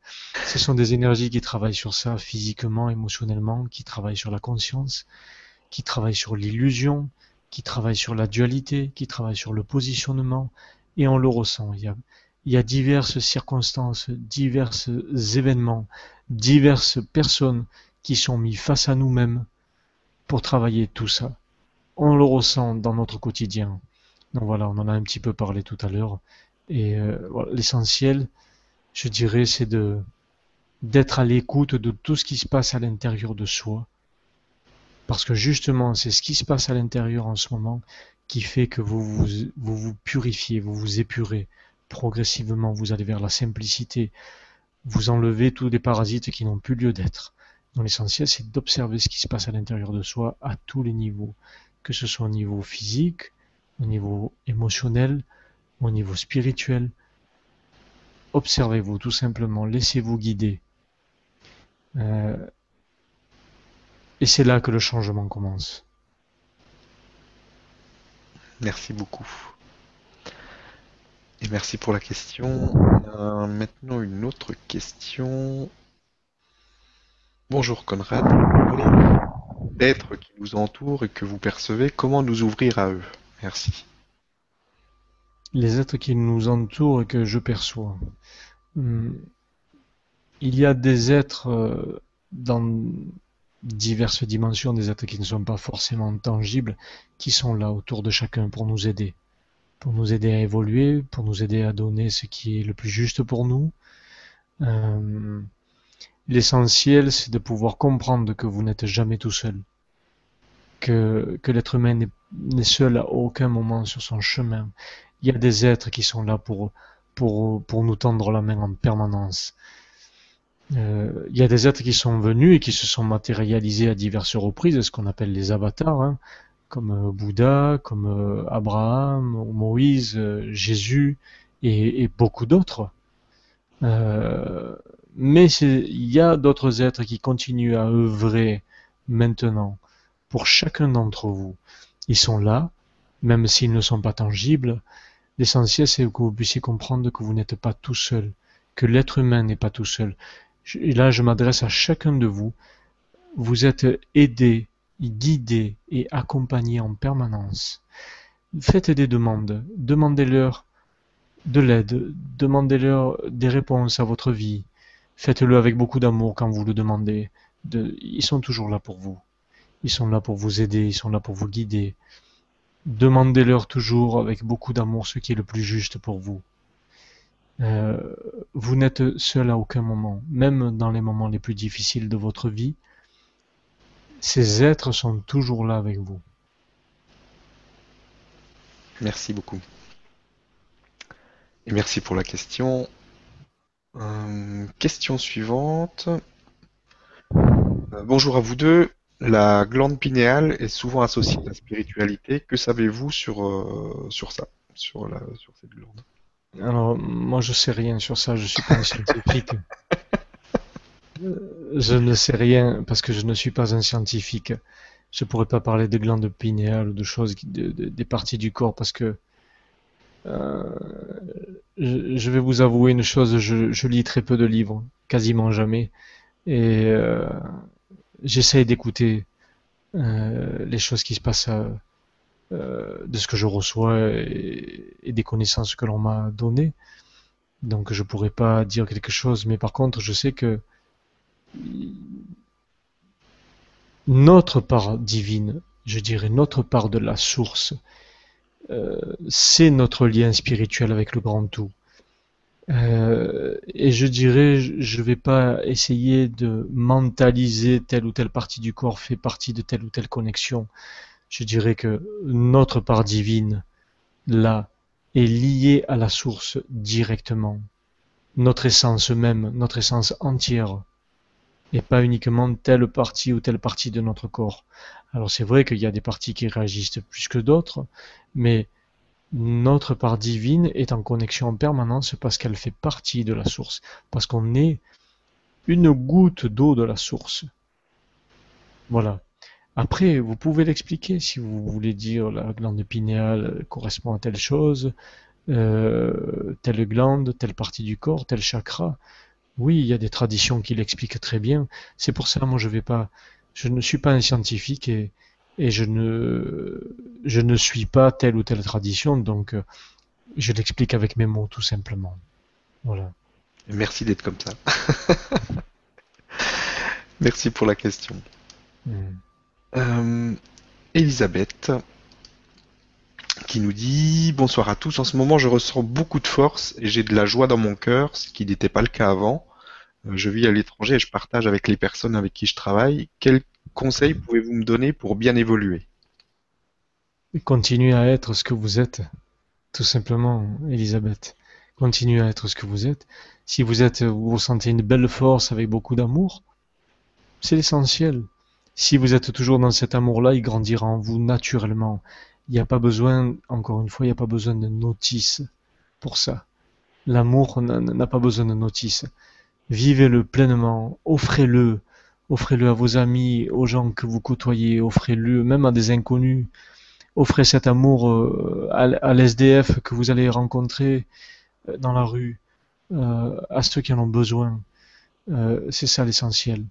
ce sont des énergies qui travaillent sur ça physiquement, émotionnellement, qui travaillent sur la conscience, qui travaillent sur l'illusion, qui travaillent sur la dualité, qui travaillent sur le positionnement, et on le ressent. Il y a, il y a diverses circonstances, divers événements, diverses personnes qui sont mis face à nous-mêmes pour travailler tout ça on le ressent dans notre quotidien. Donc voilà, on en a un petit peu parlé tout à l'heure. Et euh, l'essentiel, je dirais, c'est de d'être à l'écoute de tout ce qui se passe à l'intérieur de soi. Parce que justement, c'est ce qui se passe à l'intérieur en ce moment qui fait que vous vous, vous vous purifiez, vous vous épurez. Progressivement, vous allez vers la simplicité. Vous enlevez tous les parasites qui n'ont plus lieu d'être. Donc l'essentiel, c'est d'observer ce qui se passe à l'intérieur de soi à tous les niveaux que ce soit au niveau physique, au niveau émotionnel, au niveau spirituel. Observez-vous tout simplement, laissez-vous guider. Euh, et c'est là que le changement commence. Merci beaucoup. Et merci pour la question. maintenant une autre question. Bonjour Conrad êtres qui nous entourent et que vous percevez, comment nous ouvrir à eux? Merci. Les êtres qui nous entourent et que je perçois. Hmm. Il y a des êtres euh, dans diverses dimensions, des êtres qui ne sont pas forcément tangibles, qui sont là autour de chacun pour nous aider. Pour nous aider à évoluer, pour nous aider à donner ce qui est le plus juste pour nous. Euh, l'essentiel, c'est de pouvoir comprendre que vous n'êtes jamais tout seul que l'être humain n'est seul à aucun moment sur son chemin. Il y a des êtres qui sont là pour, nous tendre la main en permanence. Euh, il y a des êtres qui sont venus et qui se sont matérialisés à diverses reprises, ce qu'on appelle les avatars, hein, comme euh, Bouddha, comme euh, Abraham, Moïse, Jésus et beaucoup d'autres. mais il y a d'autres êtres qui continuent à œuvrer maintenant pour chacun d'entre vous. Ils sont là, même s'ils ne sont pas tangibles. L'essentiel, c'est que vous puissiez comprendre que vous n'êtes pas tout seul, que l'être humain n'est pas tout seul. Et là, je m'adresse à chacun de vous. Vous êtes aidé, guidé et accompagné en permanence. Faites des demandes, demandez-leur de l'aide, demandez-leur des réponses à votre vie. Faites-le avec beaucoup d'amour quand vous le demandez. ils sont toujours là pour vous. Ils sont là pour vous aider, ils sont là pour vous guider. Demandez-leur toujours avec beaucoup d'amour ce qui est le plus juste pour vous. Euh, vous n'êtes seul à aucun moment, même dans les moments les plus difficiles de votre vie. Ces êtres sont toujours là avec vous. Merci beaucoup. Et merci pour la question. Euh, question suivante. Euh, bonjour à vous deux. La glande pinéale est souvent associée à la spiritualité. Que savez-vous sur, euh, sur ça, sur, la, sur cette glande? Alors, moi, je sais rien sur ça. Je suis pas un scientifique. je ne sais rien parce que je ne suis pas un scientifique. Je pourrais pas parler de glande pinéale ou de choses, des parties du corps parce que euh, je, vais vous avouer une chose. Je, lis très peu de livres, quasiment jamais, et euh, j'essaie d'écouter euh, les choses qui se passent euh, euh, de ce que je reçois et, des connaissances que l'on m'a données. Donc je pourrais pas dire quelque chose, mais par contre je sais que notre part divine, je dirais notre part de la source, c'est notre lien spirituel avec le grand tout. Euh, et je dirais, je vais pas essayer de mentaliser telle ou telle partie du corps fait partie de telle ou telle connexion. je dirais que notre part divine, là, est liée à la source directement. Notre essence même, notre essence entière, et pas uniquement telle partie ou telle partie de notre corps. Alors c'est vrai qu'il y a des parties qui réagissent plus que d'autres, mais notre part divine est en connexion en permanence parce qu'elle fait partie de la source, parce qu'on est une goutte d'eau de la source. Voilà. Après, vous pouvez l'expliquer si vous voulez dire la glande pinéale correspond à telle chose, euh, telle glande, telle partie du corps, tel chakra. Oui, il y a des traditions qui l'expliquent très bien. C'est pour ça, moi, je vais pas, je ne suis pas un scientifique et, et je ne, je ne suis pas telle ou telle tradition, donc euh, je l'explique avec mes mots, tout simplement. Voilà. Merci d'être comme ça. Merci pour la question. Hmm. Euh, Elisabeth qui nous dit Bonsoir à tous. En ce moment, je ressens beaucoup de force et j'ai de la joie dans mon cœur, ce qui n'était pas le cas avant. Euh, je vis à l'étranger et je partage avec les personnes avec qui je travaille. Conseils pouvez-vous me donner pour bien évoluer? Continuez à être ce que vous êtes, tout simplement, Elisabeth. Continuez à être ce que vous êtes. Si vous êtes, vous ressentez une belle force avec beaucoup d'amour, c'est l'essentiel. Si vous êtes toujours dans cet amour-là, il grandira en vous naturellement. Il n'y a pas besoin, encore une fois, il n'y a pas besoin de notice pour ça. L'amour n'a pas besoin de notice. Vivez-le pleinement, offrez-le, offrez-le à vos amis, aux gens que vous côtoyez, offrez-le même à des inconnus. Offrez cet amour euh, à l'SDF que vous allez rencontrer euh, dans la rue, euh, à ceux qui en ont besoin. C'est ça l'essentiel.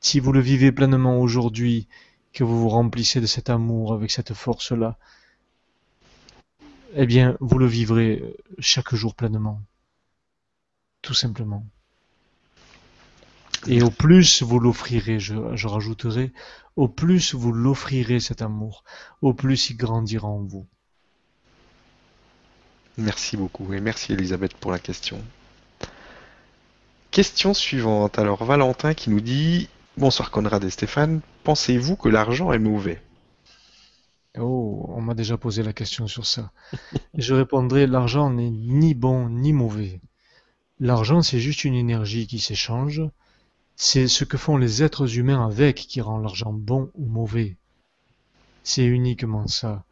Si vous le vivez pleinement aujourd'hui, que vous vous remplissez de cet amour avec cette force-là, eh bien, vous le vivrez chaque jour pleinement. Tout simplement. Et au plus vous l'offrirez, je, rajouterai, au plus vous l'offrirez cet amour, au plus il grandira en vous. Merci beaucoup et merci Elisabeth pour la question. Question suivante. Alors Valentin qui nous dit Bonsoir Conrad et Stéphane, pensez-vous que l'argent est mauvais? Oh, on m'a déjà posé la question sur ça. Je répondrai, l'argent n'est ni bon ni mauvais. L'argent, c'est juste une énergie qui s'échange. C'est ce que font les êtres humains avec qui rend l'argent bon ou mauvais. C'est uniquement ça.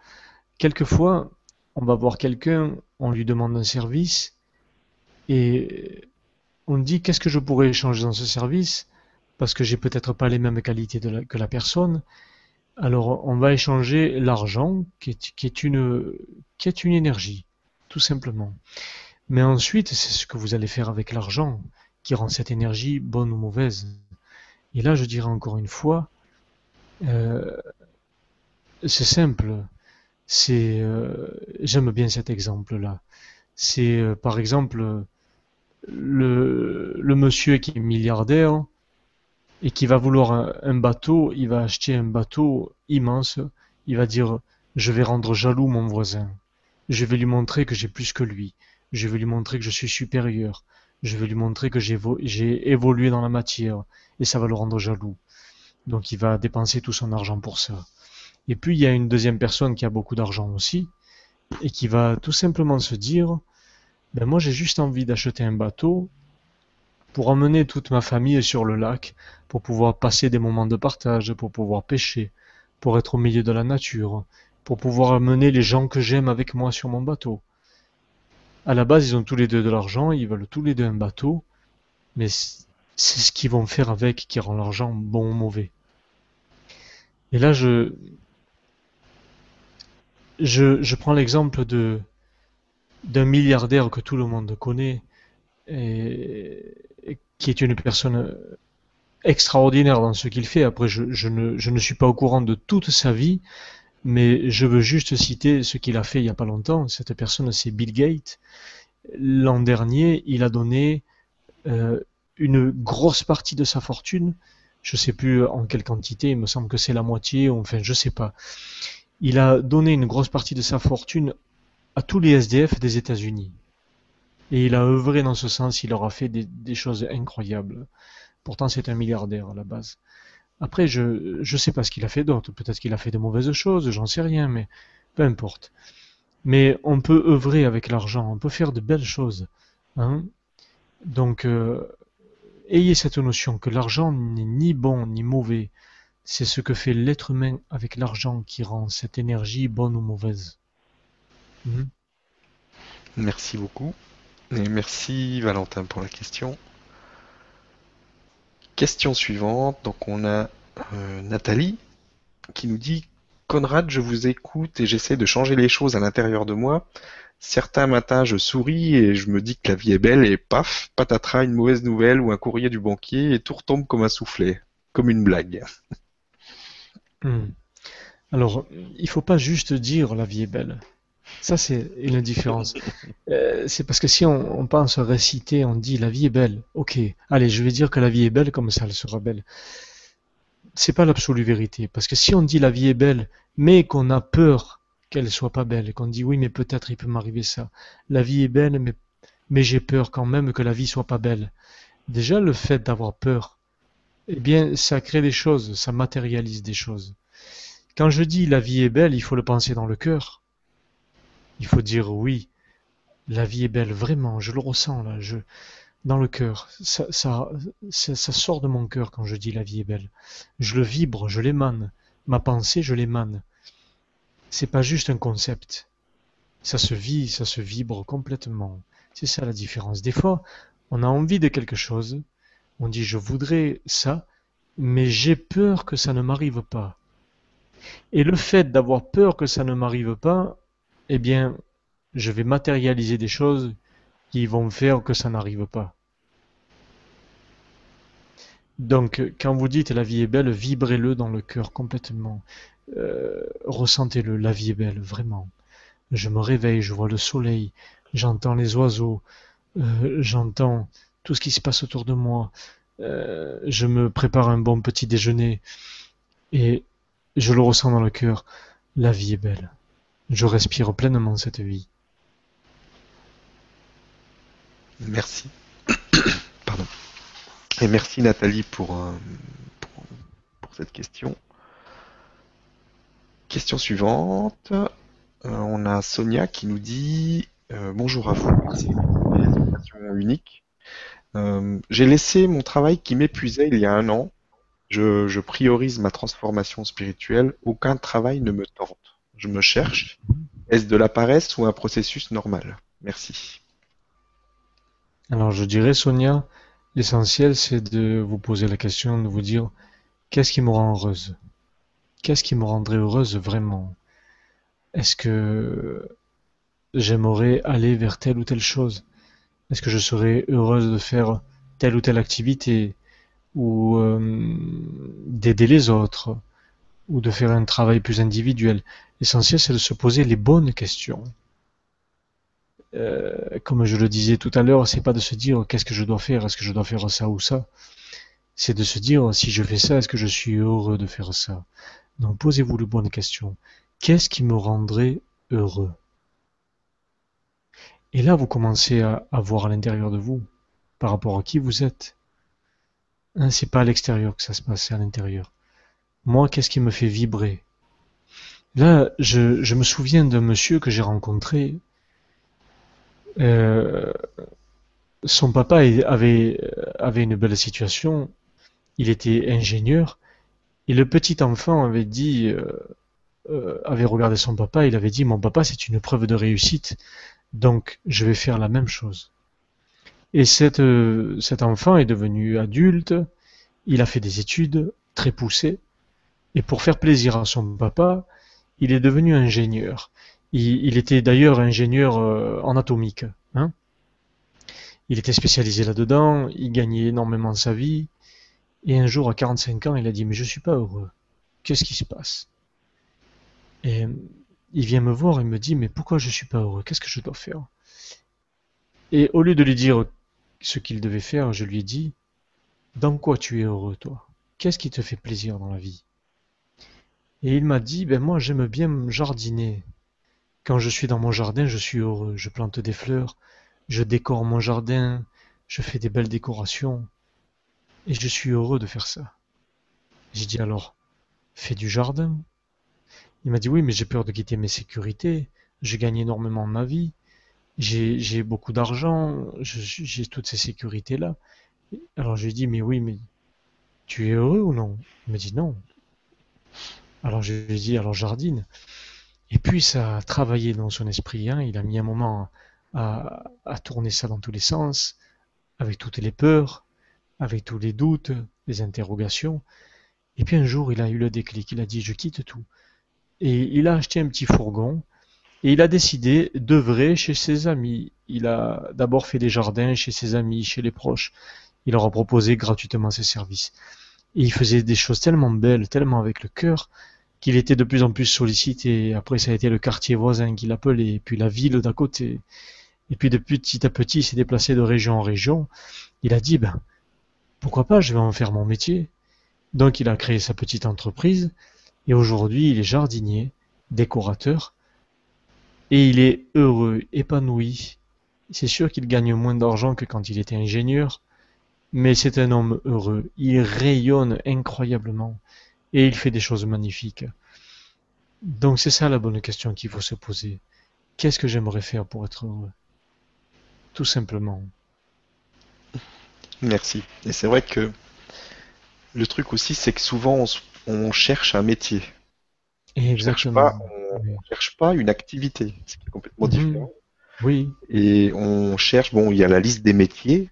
Quelquefois, on va voir quelqu'un, on lui demande un service, et on dit qu'est-ce que je pourrais échanger dans ce service? Parce que j'ai peut-être pas les mêmes qualités que la personne. Alors on va échanger l'argent qui est, une, qui est une énergie, tout simplement. Mais ensuite, c'est ce que vous allez faire avec l'argent qui rend cette énergie bonne ou mauvaise. Et là, je dirais encore une fois, euh, c'est simple. C'est, euh, j'aime bien cet exemple-là. C'est euh, par exemple le, le monsieur qui est milliardaire et qui va vouloir un, bateau, il va acheter un bateau immense, il va dire je vais rendre jaloux mon voisin, je vais lui montrer que j'ai plus que lui, je vais lui montrer que je suis supérieur, je vais lui montrer que j'ai évolué dans la matière, et ça va le rendre jaloux. Donc il va dépenser tout son argent pour ça. Et puis il y a une deuxième personne qui a beaucoup d'argent aussi, et qui va tout simplement se dire, ben moi j'ai juste envie d'acheter un bateau pour emmener toute ma famille sur le lac, pour pouvoir passer des moments de partage, pour pouvoir pêcher, pour être au milieu de la nature, pour pouvoir amener les gens que j'aime avec moi sur mon bateau. À la base, ils ont tous les deux de l'argent, ils veulent tous les deux un bateau, mais c'est ce qu'ils vont faire avec qui rend l'argent bon ou mauvais. Et là, je, je, je prends l'exemple de d'un milliardaire que tout le monde connaît, et, qui est une personne extraordinaire dans ce qu'il fait. Après, je, ne, je, ne, suis pas au courant de toute sa vie, mais je veux juste citer ce qu'il a fait il n'y a pas longtemps. Cette personne, c'est Bill Gates. L'an dernier, il a donné euh, une grosse partie de sa fortune. Je ne sais plus en quelle quantité, il me semble que c'est la moitié, enfin je ne sais pas. Il a donné une grosse partie de sa fortune à tous les SDF des États-Unis. Et il a œuvré dans ce sens, il aura fait des, choses incroyables. Pourtant, c'est un milliardaire à la base. Après, je je sais pas ce qu'il a fait d'autre. Peut-être qu'il a fait de mauvaises choses, j'en sais rien, mais peu importe. Mais on peut œuvrer avec l'argent, on peut faire de belles choses. Hein Donc, euh, ayez cette notion que l'argent n'est ni bon ni mauvais. C'est ce que fait l'être humain avec l'argent qui rend cette énergie bonne ou mauvaise. Mhm. Merci beaucoup. Et merci Valentin pour la question. Question suivante. Donc on a euh, Nathalie qui nous dit Conrad, je vous écoute et j'essaie de changer les choses à l'intérieur de moi. Certains matins, je souris et je me dis que la vie est belle et paf, patatras, une mauvaise nouvelle ou un courrier du banquier et tout retombe comme un soufflet, comme une blague. Hmm. Alors, il faut pas juste dire la vie est belle. Ça, c'est une différence. Euh, c'est parce que si on, pense réciter, on dit la vie est belle. Ok, allez, je vais dire que la vie est belle comme ça, elle sera belle. C'est pas l'absolue vérité. Parce que si on dit la vie est belle, mais qu'on a peur qu'elle soit pas belle, qu'on dit oui, mais peut-être il peut m'arriver ça. La vie est belle, mais, mais j'ai peur quand même que la vie soit pas belle. Déjà, le fait d'avoir peur, eh bien, ça crée des choses, ça matérialise des choses. Quand je dis la vie est belle, il faut le penser dans le cœur. Il faut dire oui, la vie est belle, vraiment, je le ressens là, je, dans le cœur. Ça, ça, sort de mon cœur quand je dis la vie est belle. Je le vibre, je l'émane. Ma pensée, je l'émane. C'est pas juste un concept. Ça se vit, ça se vibre complètement. C'est ça la différence. Des fois, on a envie de quelque chose, on dit je voudrais ça, mais j'ai peur que ça ne m'arrive pas. Et le fait d'avoir peur que ça ne m'arrive pas, eh bien, je vais matérialiser des choses qui vont faire que ça n'arrive pas. Donc, quand vous dites la vie est belle, vibrez-le dans le cœur complètement. Euh, ressentez-le, la vie est belle, vraiment. Je me réveille, je vois le soleil, j'entends les oiseaux, euh, j'entends tout ce qui se passe autour de moi, euh, je me prépare un bon petit déjeuner et je le ressens dans le cœur. La vie est belle. Je respire pleinement cette vie. Merci. Pardon. Et merci Nathalie pour, euh, cette question. Question suivante. Euh, on a Sonia qui nous dit euh, bonjour à vous. Merci unique. J'ai laissé mon travail qui m'épuisait il y a un an. Je priorise ma transformation spirituelle. Aucun travail ne me tente je me cherche. Est-ce de la paresse ou un processus normal? Merci. Alors je dirais Sonia, l'essentiel c'est de vous poser la question, de vous dire qu'est-ce qui me rend heureuse? Qu'est-ce qui me rendrait heureuse vraiment? Est-ce que j'aimerais aller vers telle ou telle chose? Est-ce que je serais heureuse de faire telle ou telle activité? Ou euh, d'aider les autres? Ou de faire un travail plus individuel. L'essentiel, c'est de se poser les bonnes questions. Euh, comme je le disais tout à l'heure, c'est pas de se dire qu'est-ce que je dois faire, est-ce que je dois faire ça ou ça? C'est de se dire si je fais ça, est-ce que je suis heureux de faire ça? Donc posez-vous les bonnes questions. Qu'est-ce qui me rendrait heureux? Et là, vous commencez à, voir à l'intérieur de vous, par rapport à qui vous êtes. Hein, c'est pas à l'extérieur que ça se passe, c'est à l'intérieur. Moi, qu'est-ce qui me fait vibrer? Là, je, me souviens d'un monsieur que j'ai rencontré. Euh, son papa avait, avait une belle situation. Il était ingénieur. Et le petit enfant avait dit, euh, euh, avait regardé son papa. Il avait dit, mon papa, c'est une preuve de réussite. Donc, je vais faire la même chose. Et cet enfant est devenu adulte. Il a fait des études très poussées. Et pour faire plaisir à son papa, il est devenu ingénieur. Il, était d'ailleurs ingénieur euh, en atomique. Hein il était spécialisé là-dedans, il gagnait énormément sa vie. Et un jour, à 45 ans, il a dit Mais je suis pas heureux. Qu'est-ce qui se passe? Et il vient me voir et me dit Mais pourquoi je suis pas heureux? Qu'est-ce que je dois faire? Et au lieu de lui dire ce qu'il devait faire, je lui ai dit Dans quoi tu es heureux, toi? Qu'est-ce qui te fait plaisir dans la vie? Et il m'a dit, ben moi j'aime bien jardiner. Quand je suis dans mon jardin, je suis heureux. Je plante des fleurs, je décore mon jardin, je fais des belles décorations. Et je suis heureux de faire ça. J'ai dit alors, fais du jardin. Il m'a dit oui, mais j'ai peur de quitter mes sécurités. Je gagne énormément ma vie. J'ai beaucoup d'argent. J'ai toutes ces sécurités-là. Alors je lui ai dit, mais oui, mais tu es heureux ou non? Il me dit non. Alors je lui ai dit, alors jardine. Et puis ça a travaillé dans son esprit. Hein. Il a mis un moment à, à, tourner ça dans tous les sens, avec toutes les peurs, avec tous les doutes, les interrogations. Et puis un jour, il a eu le déclic. Il a dit, je quitte tout. Et il a acheté un petit fourgon. Et il a décidé d'œuvrer chez ses amis. Il a d'abord fait des jardins chez ses amis, chez les proches. Il leur a proposé gratuitement ses services. Et il faisait des choses tellement belles, tellement avec le cœur, qu'il était de plus en plus sollicité. Après, ça a été le quartier voisin qui l'appelait, puis la ville d'à côté. Et puis de petit à petit, il s'est déplacé de région en région. Il a dit, ben, pourquoi pas, je vais en faire mon métier. Donc il a créé sa petite entreprise, et aujourd'hui il est jardinier, décorateur, et il est heureux, épanoui. C'est sûr qu'il gagne moins d'argent que quand il était ingénieur, mais c'est un homme heureux. Il rayonne incroyablement et il fait des choses magnifiques. Donc c'est ça la bonne question qu'il faut se poser. Qu'est-ce que j'aimerais faire pour être heureux? Tout simplement. Merci. Et c'est vrai que le truc aussi, c'est que souvent on, cherche un métier. Exactement. On ne cherche pas une activité, ce qui est complètement mhm. différent. Oui. Et on cherche, bon, il y a la liste des métiers,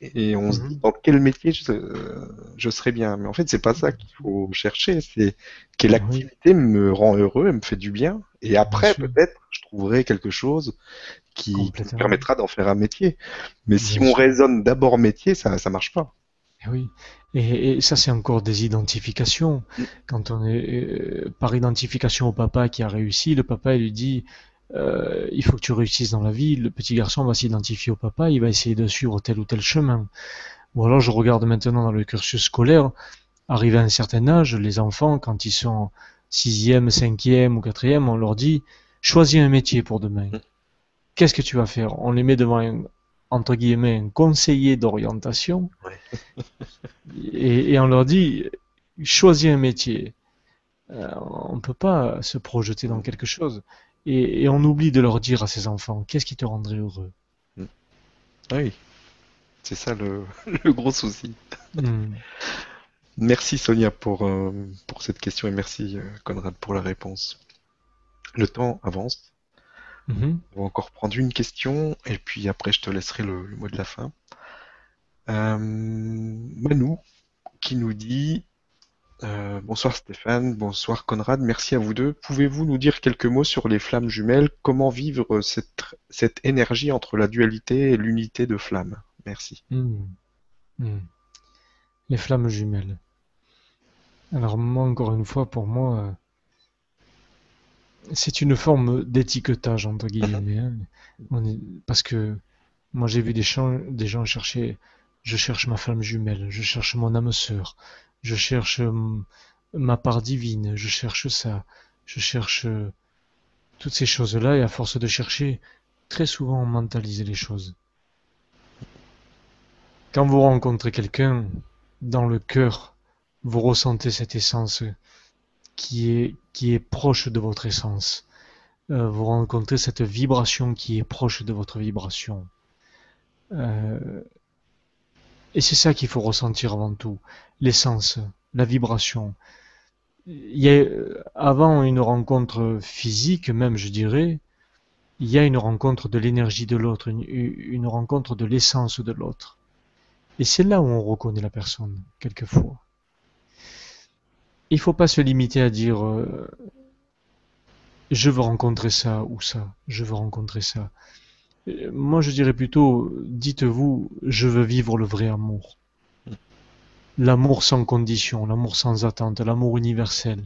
et on se dit mhm. dans quel métier je, serais bien. Mais en fait, c'est pas ça qu'il faut chercher. C'est quelle activité me rend heureux, me fait du bien. Et après, peut-être, je trouverai quelque chose qui, me permettra d'en faire un métier. Mais si on raisonne d'abord métier, ça, ça marche pas. Eh oui, et, ça c'est encore des identifications. Mm. Quand on est euh, par identification au papa qui a réussi, le papa il lui dit euh, il faut que tu réussisses dans la vie. Le petit garçon va s'identifier au papa, il va essayer de suivre tel ou tel chemin. Ou alors je regarde maintenant dans le cursus scolaire, arrivé à un certain âge, les enfants quand ils sont sixième, cinquième ou quatrième, on leur dit choisis un métier pour demain. Mm. Qu'est-ce que tu vas faire? On les met devant un, entre guillemets, un conseiller d'orientation, et, on leur dit, choisis un métier. Euh, on ne peut pas se projeter dans quelque chose. Et, on oublie de leur dire à ces enfants, qu'est-ce qui te rendrait heureux? Hmm. Oui, c'est ça le, gros souci. Hmm. Merci Sonia pour, euh, pour cette question et merci euh, Conrad pour la réponse. Le temps avance. Mhm. On va encore prendre une question et puis après je te laisserai le, mot de la fin. Euh, Manu qui nous dit euh, bonsoir Stéphane, bonsoir Conrad, merci à vous deux. Pouvez-vous nous dire quelques mots sur les flammes jumelles? Comment vivre cette, cette énergie entre la dualité et l'unité de flammes? Merci. Hmm. Hmm. Les flammes jumelles. Alors moi, encore une fois, pour moi, c'est une forme d'étiquetage entre guillemets, hein. parce que moi j'ai vu des, des gens chercher, je cherche ma femme jumelle, je cherche mon âme sœur, je cherche hum, ma part divine, je cherche ça, je cherche euh, toutes ces choses-là, et à force de chercher, très souvent on mentalise les choses. Quand vous rencontrez quelqu'un, dans le cœur, vous ressentez cette essence qui est, qui est proche de votre essence. Euh, vous rencontrez cette vibration qui est proche de votre vibration. Euh, et c'est ça qu'il faut ressentir avant tout. L'essence, la vibration. Il y a, avant une rencontre physique, même je dirais, il y a une rencontre de l'énergie de l'autre, une, rencontre de l'essence de l'autre. Et c'est là où on reconnaît la personne, quelquefois il faut pas se limiter à dire euh, je veux rencontrer ça ou ça, je veux rencontrer ça. Euh, moi, je dirais plutôt, dites-vous, je veux vivre le vrai amour. L'amour sans condition, l'amour sans attente, l'amour universel,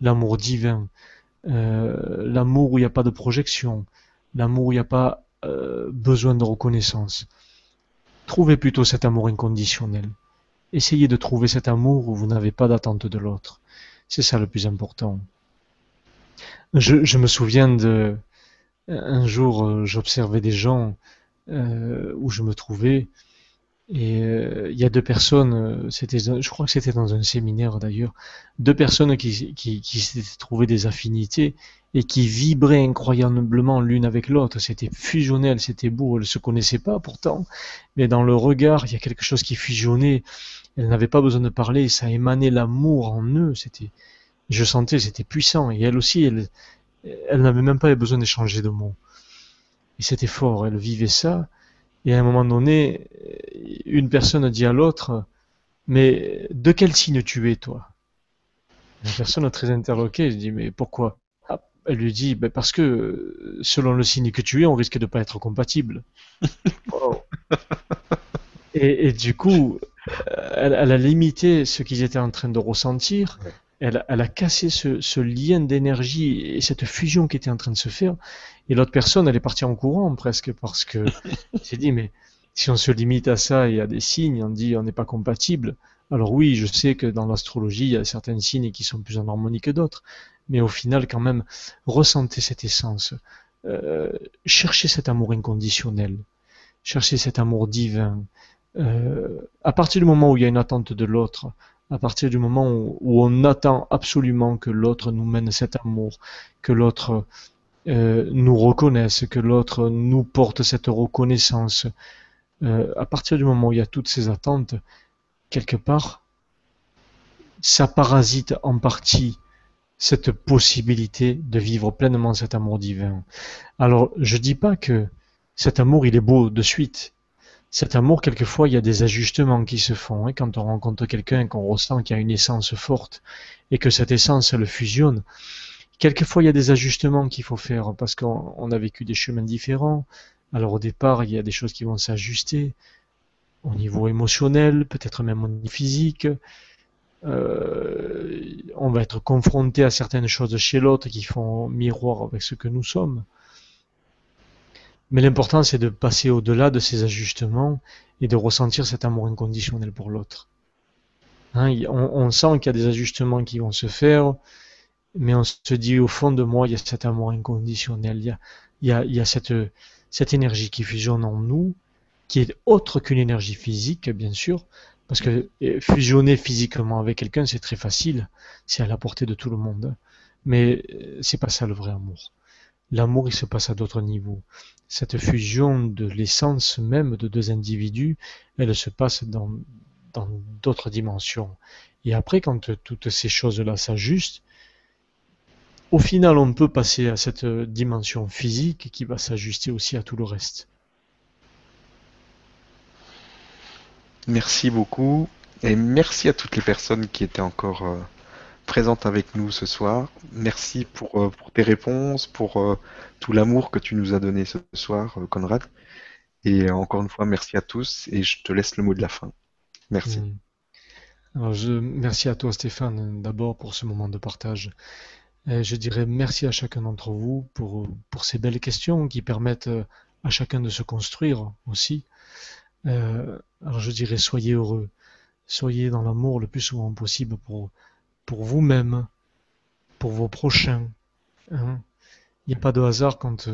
l'amour divin, euh, l'amour où il n'y a pas de projection, l'amour où il n'y a pas besoin de reconnaissance. Trouvez plutôt cet amour inconditionnel. Essayez de trouver cet amour où vous n'avez pas d'attente de l'autre. C'est ça le plus important. Je, me souviens de un jour, euh, j'observais des gens euh, où je me trouvais Et euh, il y a deux personnes, c'était, je crois que c'était dans un séminaire d'ailleurs, deux personnes qui, qui, qui s'étaient trouvées des affinités et qui vibraient incroyablement l'une avec l'autre. C'était fusionnel, c'était beau. Elles se connaissaient pas pourtant, mais dans le regard, il y a quelque chose qui fusionnait. Elles n'avaient pas besoin de parler, ça émanait l'amour en eux. C'était, je sentais, c'était puissant. Et elles aussi, elles, elles n'avaient même pas besoin d'échanger de mots. Et c'était fort. Elles vivaient ça. Et à un moment donné, une personne dit à l'autre, mais de quel signe tu es, toi? La personne est très interloquée, elle dit, mais pourquoi? Ah, Elle lui dit, ben parce que selon le signe que tu es, on risque de pas être compatible. et, du coup, elle, a limité ce qu'ils étaient en train de ressentir. Elle, elle, a cassé ce, ce lien d'énergie et cette fusion qui était en train de se faire. Et l'autre personne, elle est partie en courant presque parce que s'est dit, mais si on se limite à ça et à des signes, on dit on n'est pas compatible. Alors oui, je sais que dans l'astrologie, il y a certains signes qui sont plus en harmonie que d'autres, mais au final, quand même, ressentez cette essence, euh, cherchez cet amour inconditionnel, cherchez cet amour divin. Euh, à partir du moment où il y a une attente de l'autre, à partir du moment où, on attend absolument que l'autre nous mène cet amour, que l'autre euh, nous reconnaissent, que l'autre nous porte cette reconnaissance. Euh, à partir du moment où il y a toutes ces attentes, quelque part, ça parasite en partie cette possibilité de vivre pleinement cet amour divin. Alors, je dis pas que cet amour, il est beau de suite. Cet amour, quelquefois, il y a des ajustements qui se font. Hein, quand on rencontre quelqu'un, qu'on ressent qu'il y a une essence forte et que cette essence, elle fusionne, Quelquefois, il y a des ajustements qu'il faut faire parce qu'on a vécu des chemins différents. Alors au départ, il y a des choses qui vont s'ajuster au niveau émotionnel, peut-être même au niveau physique. Euh, on va être confronté à certaines choses chez l'autre qui font miroir avec ce que nous sommes. Mais l'important, c'est de passer au-delà de ces ajustements et de ressentir cet amour inconditionnel pour l'autre. Hein, on, sent qu'il y a des ajustements qui vont se faire, mais on se dit au fond de moi, il y a cet amour inconditionnel, il y a, cette, cette énergie qui fusionne en nous, qui est autre qu'une énergie physique, bien sûr, parce que eh, fusionner physiquement avec quelqu'un, c'est très facile, c'est à la portée de tout le monde. Mais euh, c'est pas ça le vrai amour. L'amour, il se passe à d'autres niveaux. Cette fusion de l'essence même de deux individus, elle se passe dans dans d'autres dimensions. Et après, quand toutes ces choses-là s'ajustent, au final, on peut passer à cette dimension physique qui va s'ajuster aussi à tout le reste. Merci beaucoup et merci à toutes les personnes qui étaient encore euh, présentes avec nous ce soir. Merci pour, euh, tes réponses, pour euh, tout l'amour que tu nous as donné ce soir, Conrad. Et encore une fois, merci à tous et je te laisse le mot de la fin. Merci. Hmm. je, merci à toi Stéphane d'abord pour ce moment de partage. Euh, je dirais merci à chacun d'entre vous pour, pour ces belles questions qui permettent euh, à chacun de se construire aussi. Euh, alors je dirais soyez heureux, soyez dans l'amour le plus souvent possible pour, pour vous-même, pour vos prochains. Hein. Il n'y a pas de hasard quand,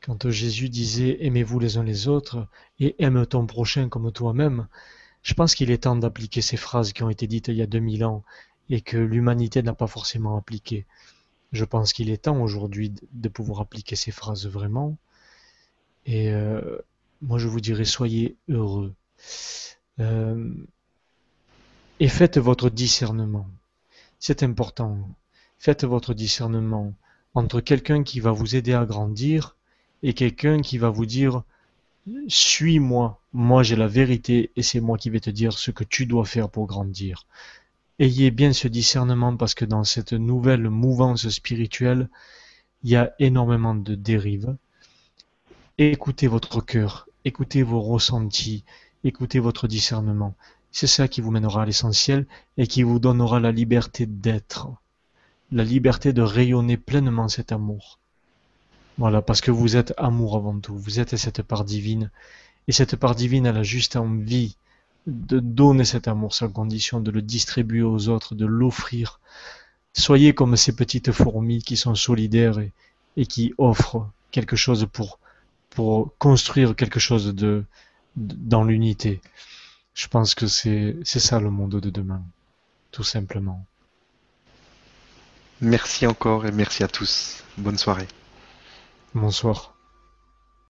quand Jésus disait aimez-vous les uns les autres et aime ton prochain comme toi-même. Je pense qu'il est temps d'appliquer ces phrases qui ont été dites il y a 2000 ans et que l'humanité n'a pas forcément appliquées. Je pense qu'il est temps aujourd'hui de pouvoir appliquer ces phrases vraiment. Et euh, moi, je vous dirais, soyez heureux. Euh, et faites votre discernement. C'est important. Faites votre discernement entre quelqu'un qui va vous aider à grandir et quelqu'un qui va vous dire suis-moi, moi j'ai la vérité et c'est moi qui vais te dire ce que tu dois faire pour grandir. Ayez bien ce discernement parce que dans cette nouvelle mouvance spirituelle, il y a énormément de dérives. Écoutez votre cœur, écoutez vos ressentis, écoutez votre discernement. C'est ça qui vous mènera à l'essentiel et qui vous donnera la liberté d'être, la liberté de rayonner pleinement cet amour. Voilà, parce que vous êtes amour avant tout, vous êtes cette part divine. Et cette part divine, elle a juste envie de donner cet amour sans condition, de le distribuer aux autres, de l'offrir. Soyez comme ces petites fourmis qui sont solidaires et, qui offrent quelque chose pour, pour construire quelque chose de, dans l'unité. Je pense que c'est ça le monde de demain, tout simplement. Merci encore et merci à tous. Bonne soirée. Bonsoir.